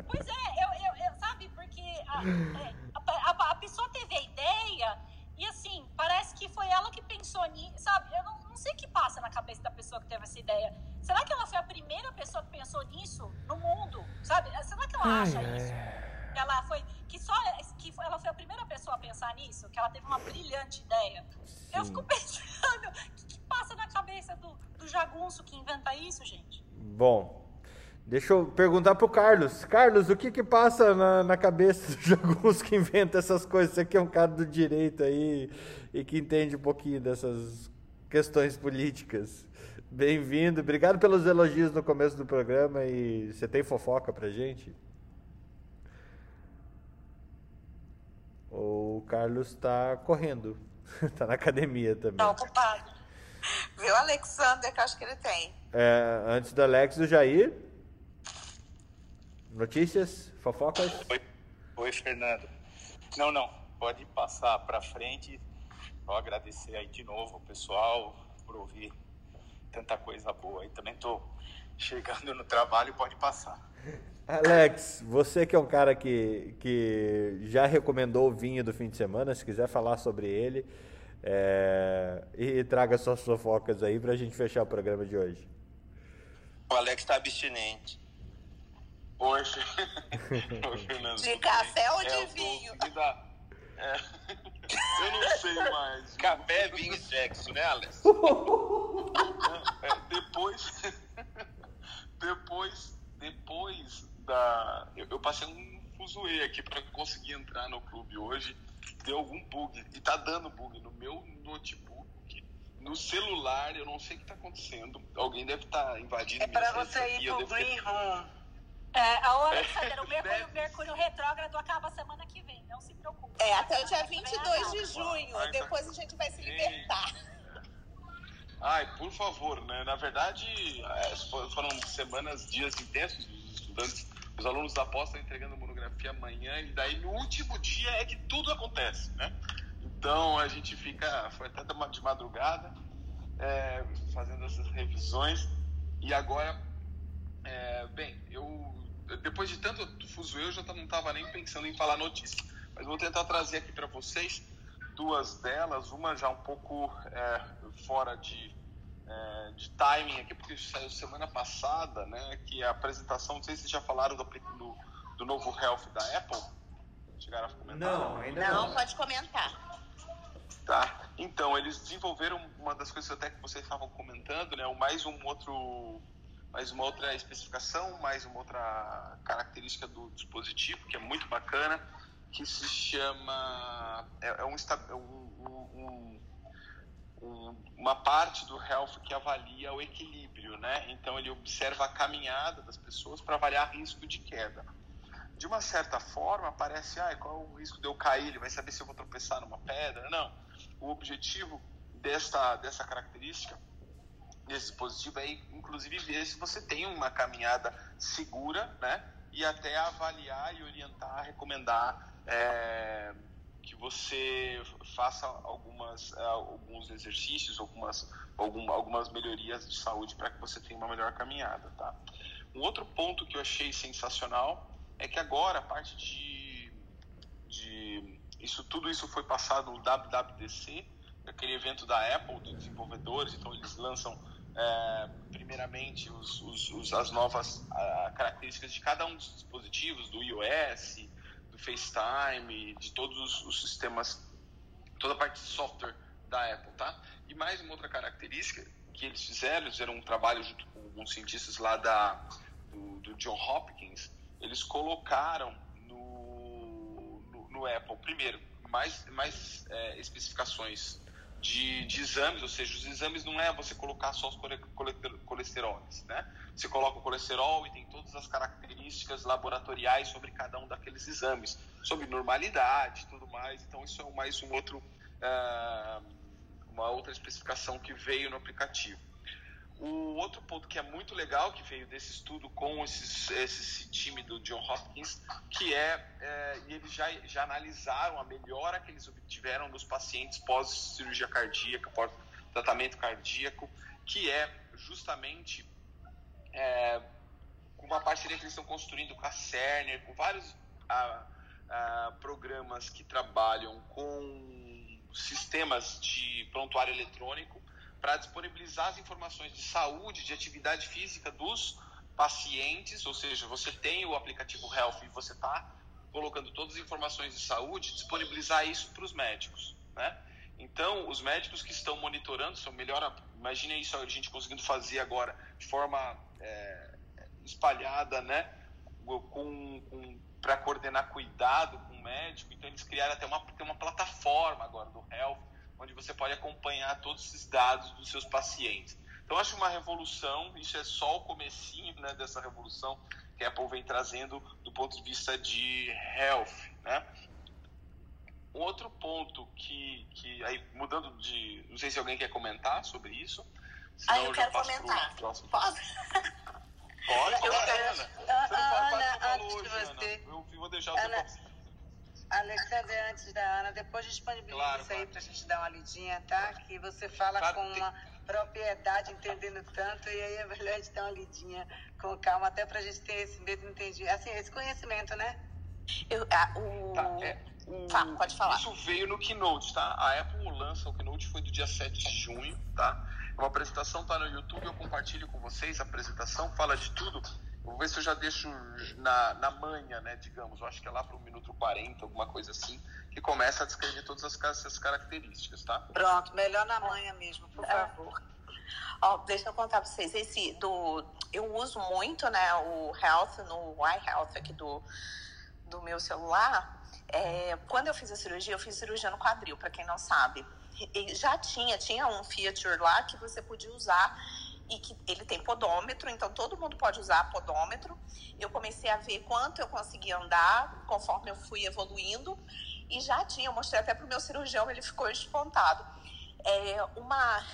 Pois é, eu, eu, sabe, porque a, a, a, pessoa teve a ideia parece que foi ela que pensou nisso, sabe? Eu não, não sei o que passa na cabeça da pessoa que teve essa ideia. Será que ela foi a primeira pessoa que pensou nisso no mundo? Sabe? Será que ela acha ai, isso? Ela foi que só que ela foi a primeira pessoa a pensar nisso, que ela teve uma brilhante ideia. Sim. Eu fico pensando, o que, que, passa na cabeça do, do jagunço que inventa isso, gente? Bom, deixa eu perguntar pro Carlos. Carlos, o que que passa na, na cabeça do jagunço que inventa essas coisas? Você que é um cara do direito aí e que entende um pouquinho dessas questões políticas. Bem-vindo, obrigado pelos elogios no começo do programa e você tem fofoca pra gente? O Carlos está correndo. tá na academia também. Tá ocupado. Viu, Alexander, que acho que ele tem. É, antes do Alex, o Jair. Notícias? Fofocas? Oi, Oi Fernando. Não, não. Pode passar para frente. Vou agradecer aí de novo o pessoal por ouvir tanta coisa boa. E também tô chegando no trabalho, pode passar. Alex, você que é um cara que, que já recomendou o vinho do fim de semana, se quiser falar sobre ele, é, e traga suas fofocas aí para a gente fechar o programa de hoje. O Alex está abstinente. Hoje. de café ou de é, vinho? É. Eu não sei mais. Café, vinho e sexo, né, Alex? é, depois. depois. Depois da. Eu, eu passei um fuzuê aqui para conseguir entrar no clube hoje. Deu algum bug. E tá dando bug no meu notebook, no celular. Eu não sei o que tá acontecendo. Alguém deve estar tá invadindo É para você ir pro Green Room. É, a hora, Alexander, o Mercúrio, Mercúrio retrógrado acaba semana que vem, não se preocupe. É, até o dia 22 de junho. Ai, Depois a gente vai se libertar. Ai, por favor, né? Na verdade, é, foram semanas, dias intensos dos estudantes os alunos da pós estão entregando monografia amanhã e daí no último dia é que tudo acontece, né? Então a gente fica, foi até de madrugada é, fazendo essas revisões e agora, é, bem, eu depois de tanto fuso eu já não estava nem pensando em falar notícia, mas vou tentar trazer aqui para vocês duas delas, uma já um pouco é, fora de é, de timing aqui, porque saiu semana passada, né? Que a apresentação, não sei se vocês já falaram do, do, do novo Health da Apple. Chegaram a comentar? Não, ainda não. Não, pode comentar. Tá. Então, eles desenvolveram uma das coisas até que vocês estavam comentando, né? Mais um outro mais uma outra especificação, mais uma outra característica do dispositivo que é muito bacana, que se chama é, é um, um, um, uma parte do health que avalia o equilíbrio, né? Então ele observa a caminhada das pessoas para avaliar risco de queda. De uma certa forma, parece, ah, qual é o risco de eu cair? Ele vai saber se eu vou tropeçar numa pedra? Não. O objetivo dessa dessa característica desse dispositivo é inclusive ver se você tem uma caminhada segura, né? E até avaliar e orientar, recomendar é, que você faça algumas, é, alguns exercícios, algumas, algum, algumas melhorias de saúde para que você tenha uma melhor caminhada, tá? Um outro ponto que eu achei sensacional é que agora a parte de, de isso tudo isso foi passado no WWDC, aquele evento da Apple de desenvolvedores, então eles lançam é, primeiramente os, os, os, as novas a, características de cada um dos dispositivos, do iOS, do FaceTime, de todos os, sistemas, toda a parte de software da Apple, tá? E mais uma outra característica que eles fizeram, eles fizeram um trabalho junto com alguns cientistas lá da, do, do John Hopkins, eles colocaram no, no, no Apple, primeiro, mais, mais é, especificações de, de, exames, ou seja, os exames não é você colocar só os colesteróis, né? Você coloca o colesterol e tem todas as características laboratoriais sobre cada um daqueles exames, sobre normalidade tudo mais. Então isso é mais um outro, uh, uma outra especificação que veio no aplicativo. O outro ponto que é muito legal que veio desse estudo com esses, esse time do John Hopkins, que é, é e eles já, já analisaram a melhora que eles obtiveram nos pacientes pós cirurgia cardíaca, pós tratamento cardíaco, que é justamente é, uma parceria que eles estão construindo com a Cerner, com vários programas que trabalham com sistemas de prontuário eletrônico para disponibilizar as informações de saúde, de atividade física dos pacientes, ou seja, você tem o aplicativo Health e você está colocando todas as informações de saúde, disponibilizar isso para os médicos, né? Então, os médicos que estão monitorando são melhor. Imagine isso a gente conseguindo fazer agora de forma é, espalhada, né? Com, com para coordenar cuidado com o médico. Então, eles criaram até uma, uma plataforma agora do Health onde você pode acompanhar todos esses dados dos seus pacientes. Então, acho uma revolução, isso é só o comecinho né, dessa revolução que a Apple vem trazendo do ponto de vista de health, né? Um outro ponto que, que aí mudando de, não sei se alguém quer comentar sobre isso. Ah, eu, eu quero comentar. Posso? Pode? Pode, eu. Ana. Você não fala, Ana, antes de você... Eu vou deixar o Ana, Alexandre, antes da Ana, depois disponibiliza claro, isso aí claro. pra gente dar uma lidinha, tá? Que você fala claro, com tem... uma propriedade, entendendo tanto, e aí é melhor a gente dar uma lidinha com calma, até pra gente ter esse mesmo entendimento, assim, esse conhecimento, né? Eu, ah, o... Tá, é, o... tá, pode falar. Isso veio no Keynote, tá? A Apple lança o Keynote, foi do dia 7 de junho, tá? Uma apresentação tá no YouTube, eu compartilho com vocês a apresentação, fala de tudo Vou ver se eu já deixo na, na manha, né, digamos. Eu acho que é lá para o minuto 40, alguma coisa assim, que começa a descrever todas as, essas características, tá? Pronto, melhor na manha mesmo, por favor. Ó, deixa eu contar para vocês. Esse do, eu uso muito, né, o Health no iHealth aqui do, do meu celular. É, quando eu fiz a cirurgia, eu fiz cirurgia no quadril, para quem não sabe. E já tinha, tinha um feature lá que você podia usar e que ele tem podômetro, então todo mundo pode usar podômetro. Eu comecei a ver quanto eu conseguia andar conforme eu fui evoluindo e já tinha, eu mostrei até para o meu cirurgião, ele ficou espontado. É uma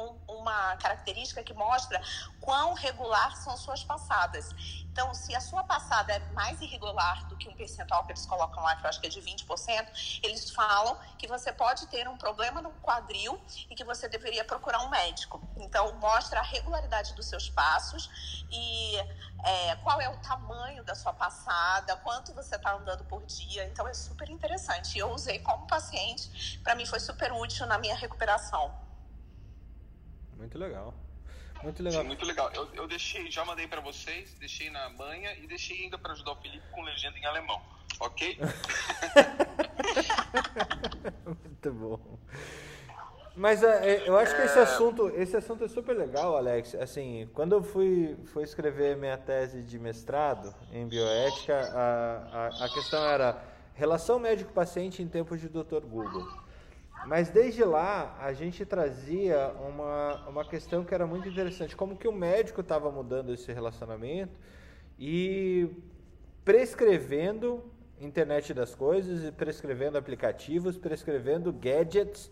um, uma característica que mostra quão regular são suas passadas. Então, se a sua passada é mais irregular do que um percentual que eles colocam lá, que eu acho que é de 20%, eles falam que você pode ter um problema no quadril e que você deveria procurar um médico. Então, mostra a regularidade dos seus passos e é, qual é o tamanho da sua passada, quanto você está andando por dia. Então, é super interessante. Eu usei como paciente, para mim foi super útil na minha recuperação. Muito legal. Muito legal. Sim, muito legal. Eu, eu deixei, já mandei para vocês, deixei na manha e deixei ainda para ajudar o Felipe com legenda em alemão, ok? muito bom. Mas é, eu acho que esse assunto, esse assunto é super legal, Alex. Assim, quando eu fui, fui escrever minha tese de mestrado em bioética, a, a, a questão era relação médico-paciente em tempos de Dr. Google. Mas desde lá a gente trazia uma, uma questão que era muito interessante, como que o médico estava mudando esse relacionamento e prescrevendo internet das coisas, e prescrevendo aplicativos, prescrevendo gadgets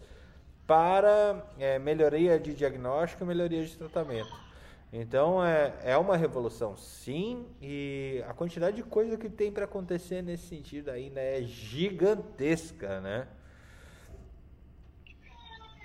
para é, melhoria de diagnóstico e melhoria de tratamento. Então é, é uma revolução, sim, e a quantidade de coisa que tem para acontecer nesse sentido ainda é gigantesca, né?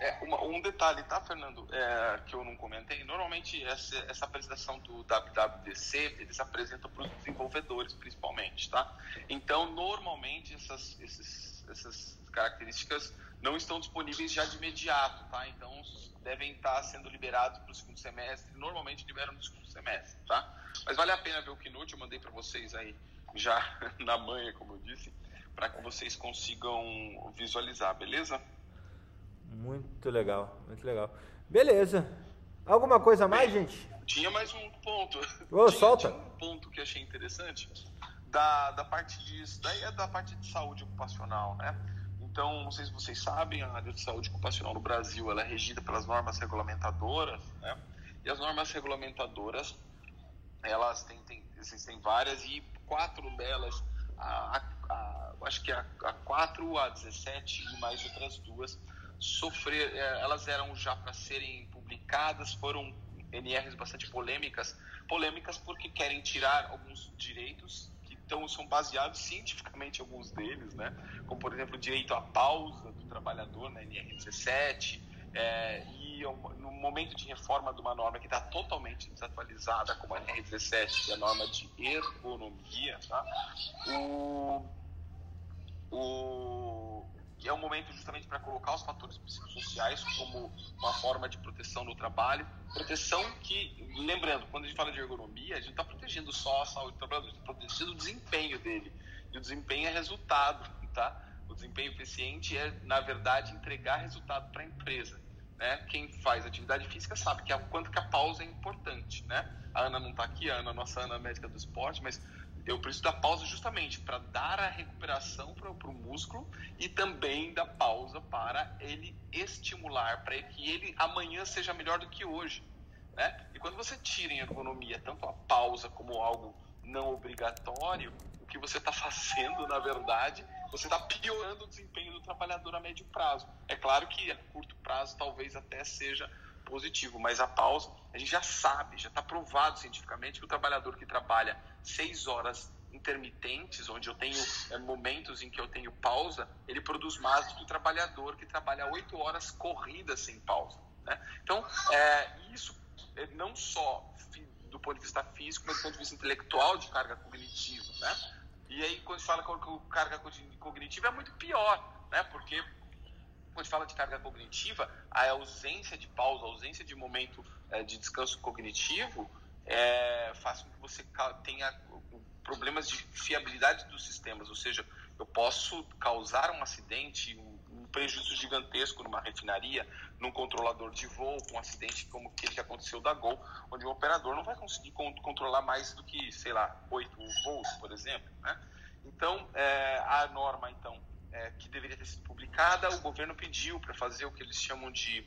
É, uma, um detalhe, tá, Fernando, é, que eu não comentei. Normalmente, essa, essa apresentação do WWDC, eles apresentam para os desenvolvedores, principalmente, tá? Então, normalmente, essas, esses, essas características não estão disponíveis já de imediato, tá? Então, devem estar sendo liberados para o segundo semestre. Normalmente, liberam no segundo semestre, tá? Mas vale a pena ver o Keynote, eu mandei para vocês aí já na manhã, como eu disse, para que vocês consigam visualizar, beleza? Muito legal, muito legal. Beleza. Alguma coisa a mais, Bem, gente? Tinha mais um ponto. Ô, tinha, solta. Tinha um ponto que achei interessante da, da parte disso. Daí é da parte de saúde ocupacional, né? Então, não sei se vocês sabem, a área de saúde ocupacional no Brasil ela é regida pelas normas regulamentadoras, né? E as normas regulamentadoras, elas têm, têm existem várias e quatro delas, a, a, a, acho que a, a 4, a 17 e mais outras duas, sofrer, é, elas eram já para serem publicadas, foram NRs bastante polêmicas, polêmicas porque querem tirar alguns direitos que então, são baseados cientificamente alguns deles, né? Como por exemplo o direito à pausa do trabalhador na NR17 é, e no momento de reforma de uma norma que está totalmente desatualizada, como a NR17, que é a norma de ergonomia, tá? O, o que é um momento justamente para colocar os fatores psicossociais como uma forma de proteção do trabalho. Proteção que, lembrando, quando a gente fala de ergonomia, a gente está protegendo só a saúde do trabalhador, está protegendo o desempenho dele. E o desempenho é resultado, tá? O desempenho eficiente é, na verdade, entregar resultado para a empresa. Né? Quem faz atividade física sabe que a, quanto que a pausa é importante, né? A Ana não está aqui, a Ana, nossa Ana médica do esporte, mas eu preciso da pausa justamente para dar a recuperação para o músculo e também da pausa para ele estimular, para que ele amanhã seja melhor do que hoje. Né? E quando você tira em ergonomia tanto a pausa como algo não obrigatório, o que você está fazendo, na verdade, você está piorando o desempenho do trabalhador a médio prazo. É claro que a curto prazo talvez até seja positivo, mas a pausa, a gente já sabe, já está provado cientificamente que o trabalhador que trabalha seis horas intermitentes, onde eu tenho é, momentos em que eu tenho pausa, ele produz mais do que o trabalhador que trabalha oito horas corridas sem pausa. Né? Então, é, isso é não só do ponto de vista físico, mas do ponto de vista intelectual de carga cognitiva. Né? E aí, quando se fala que carga cognitiva, é muito pior, né? porque quando a gente fala de carga cognitiva, a ausência de pausa, a ausência de momento é, de descanso cognitivo é, faz com que você tenha problemas de fiabilidade dos sistemas, ou seja, eu posso causar um acidente, um, um prejuízo gigantesco numa refinaria, num controlador de voo, um acidente como aquele que aconteceu da Gol, onde o operador não vai conseguir controlar mais do que, sei lá, oito voos, por exemplo, né? Então, é, a norma, então, é, que deveria ter sido publicada, o governo pediu para fazer o que eles chamam de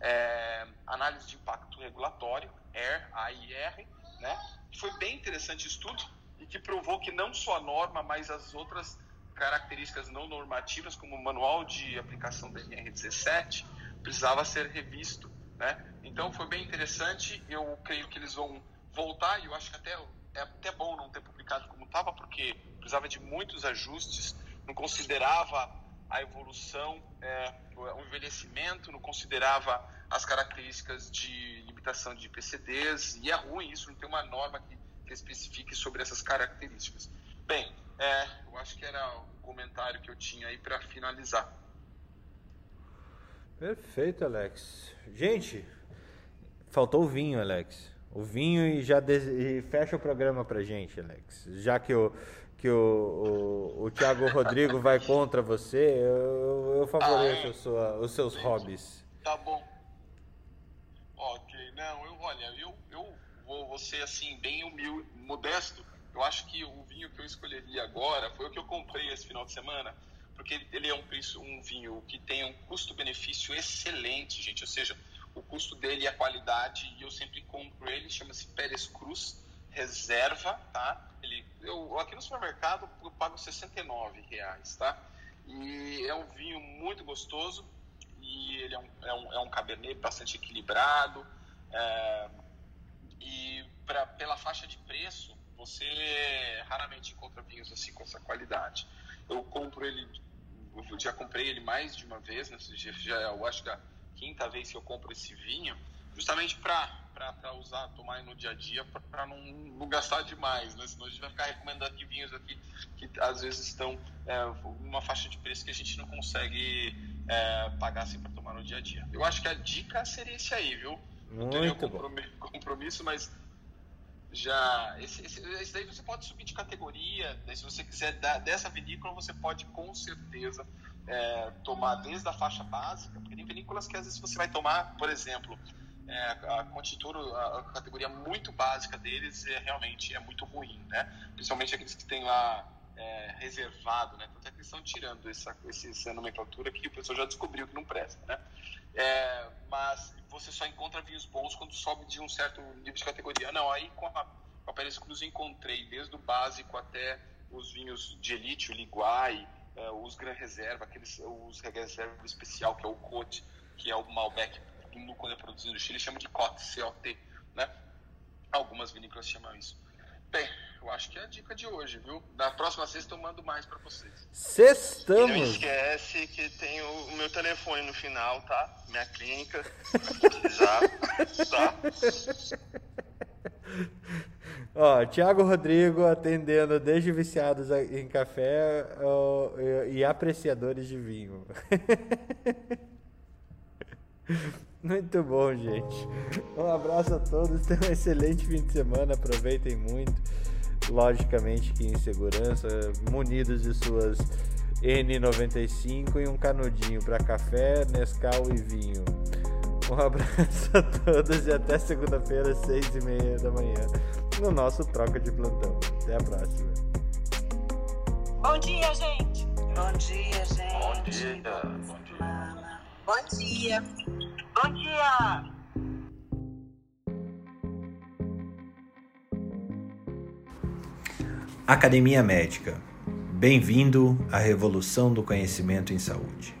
é, análise de impacto regulatório, AIR, AIR, né? Foi bem interessante o estudo e que provou que não só a norma, mas as outras características não normativas, como o manual de aplicação da NR17, precisava ser revisto, né? Então foi bem interessante. Eu creio que eles vão voltar e eu acho que até é até bom não ter publicado como estava, porque precisava de muitos ajustes não considerava a evolução, é, o envelhecimento, não considerava as características de limitação de PCDs, e é ruim isso, não tem uma norma que, que especifique sobre essas características. Bem, é, eu acho que era o comentário que eu tinha aí para finalizar. Perfeito, Alex. Gente, Faltou o vinho, Alex. O vinho e já des... e fecha o programa pra gente, Alex. Já que o, que o, o, o Thiago Rodrigo vai contra você, eu, eu favoreço ah, é? sua, os seus hobbies. Tá bom. Ok, não, eu, olha, eu, eu vou, vou ser assim, bem humilde, modesto. Eu acho que o vinho que eu escolheria agora foi o que eu comprei esse final de semana, porque ele é um, um vinho que tem um custo-benefício excelente, gente. Ou seja, o custo dele e a qualidade, e eu sempre compro ele, chama-se Pérez Cruz Reserva, tá? Ele, eu, aqui no supermercado eu pago 69 reais, tá? E é um vinho muito gostoso, e ele é um, é um, é um cabernet bastante equilibrado, é, e pra, pela faixa de preço, você raramente encontra vinhos assim com essa qualidade. Eu compro ele, eu já comprei ele mais de uma vez, né? já, já, eu acho que a quinta vez que eu compro esse vinho, justamente para usar, tomar no dia a dia, para não, não gastar demais, né? Senão a gente vai ficar recomendando aqui vinhos aqui que às vezes estão é, uma faixa de preço que a gente não consegue é, pagar assim para tomar no dia a dia. Eu acho que a dica seria esse aí, viu? Não teria compromisso, compromisso, mas já esse, esse, esse, daí você pode subir de categoria. Daí, se você quiser da, dessa vinícola, você pode com certeza é, tomar desde a faixa básica, porque tem vinícolas que às vezes você vai tomar, por exemplo, é, a Contitura, a, a, categoria muito básica deles é realmente é muito ruim, né? Principalmente aqueles que tem lá é, reservado, né? Tanto é que eles estão tirando essa, essa nomenclatura que o pessoal já descobriu que não presta, né? É, mas você só encontra vinhos bons quando sobe de um certo nível de categoria. Não, aí com a, com a Pérez Cruz encontrei desde o básico até os vinhos de elite, o Liguai, é, os Gran Reserva, aqueles, os Reserva especial, que é o Cote, que é o Malbec, quando é produzido no Chile, chama de Cote, C-O-T, né? Algumas vinícolas chamam isso. Bem, eu acho que é a dica de hoje, viu? Na próxima sexta eu mando mais para vocês. Sextamos! Não esquece que tem o, meu telefone no final, tá? Minha clínica, precisar, tá? Ó, Tiago Rodrigo atendendo desde viciados em café ó, e apreciadores de vinho. Muito bom, gente. Um abraço a todos. Tenham um excelente fim de semana. Aproveitem muito. Logicamente que em segurança, munidos de suas N95 e um canudinho para café, Nescau e vinho. Um abraço a todos e até segunda-feira, seis e meia da manhã, no nosso Troca de Plantão. Até a próxima. Bom dia, gente. Bom dia, gente. Bom dia. Bom dia. Bom dia. Bom dia. Academia Médica. Bem-vindo à revolução do conhecimento em saúde.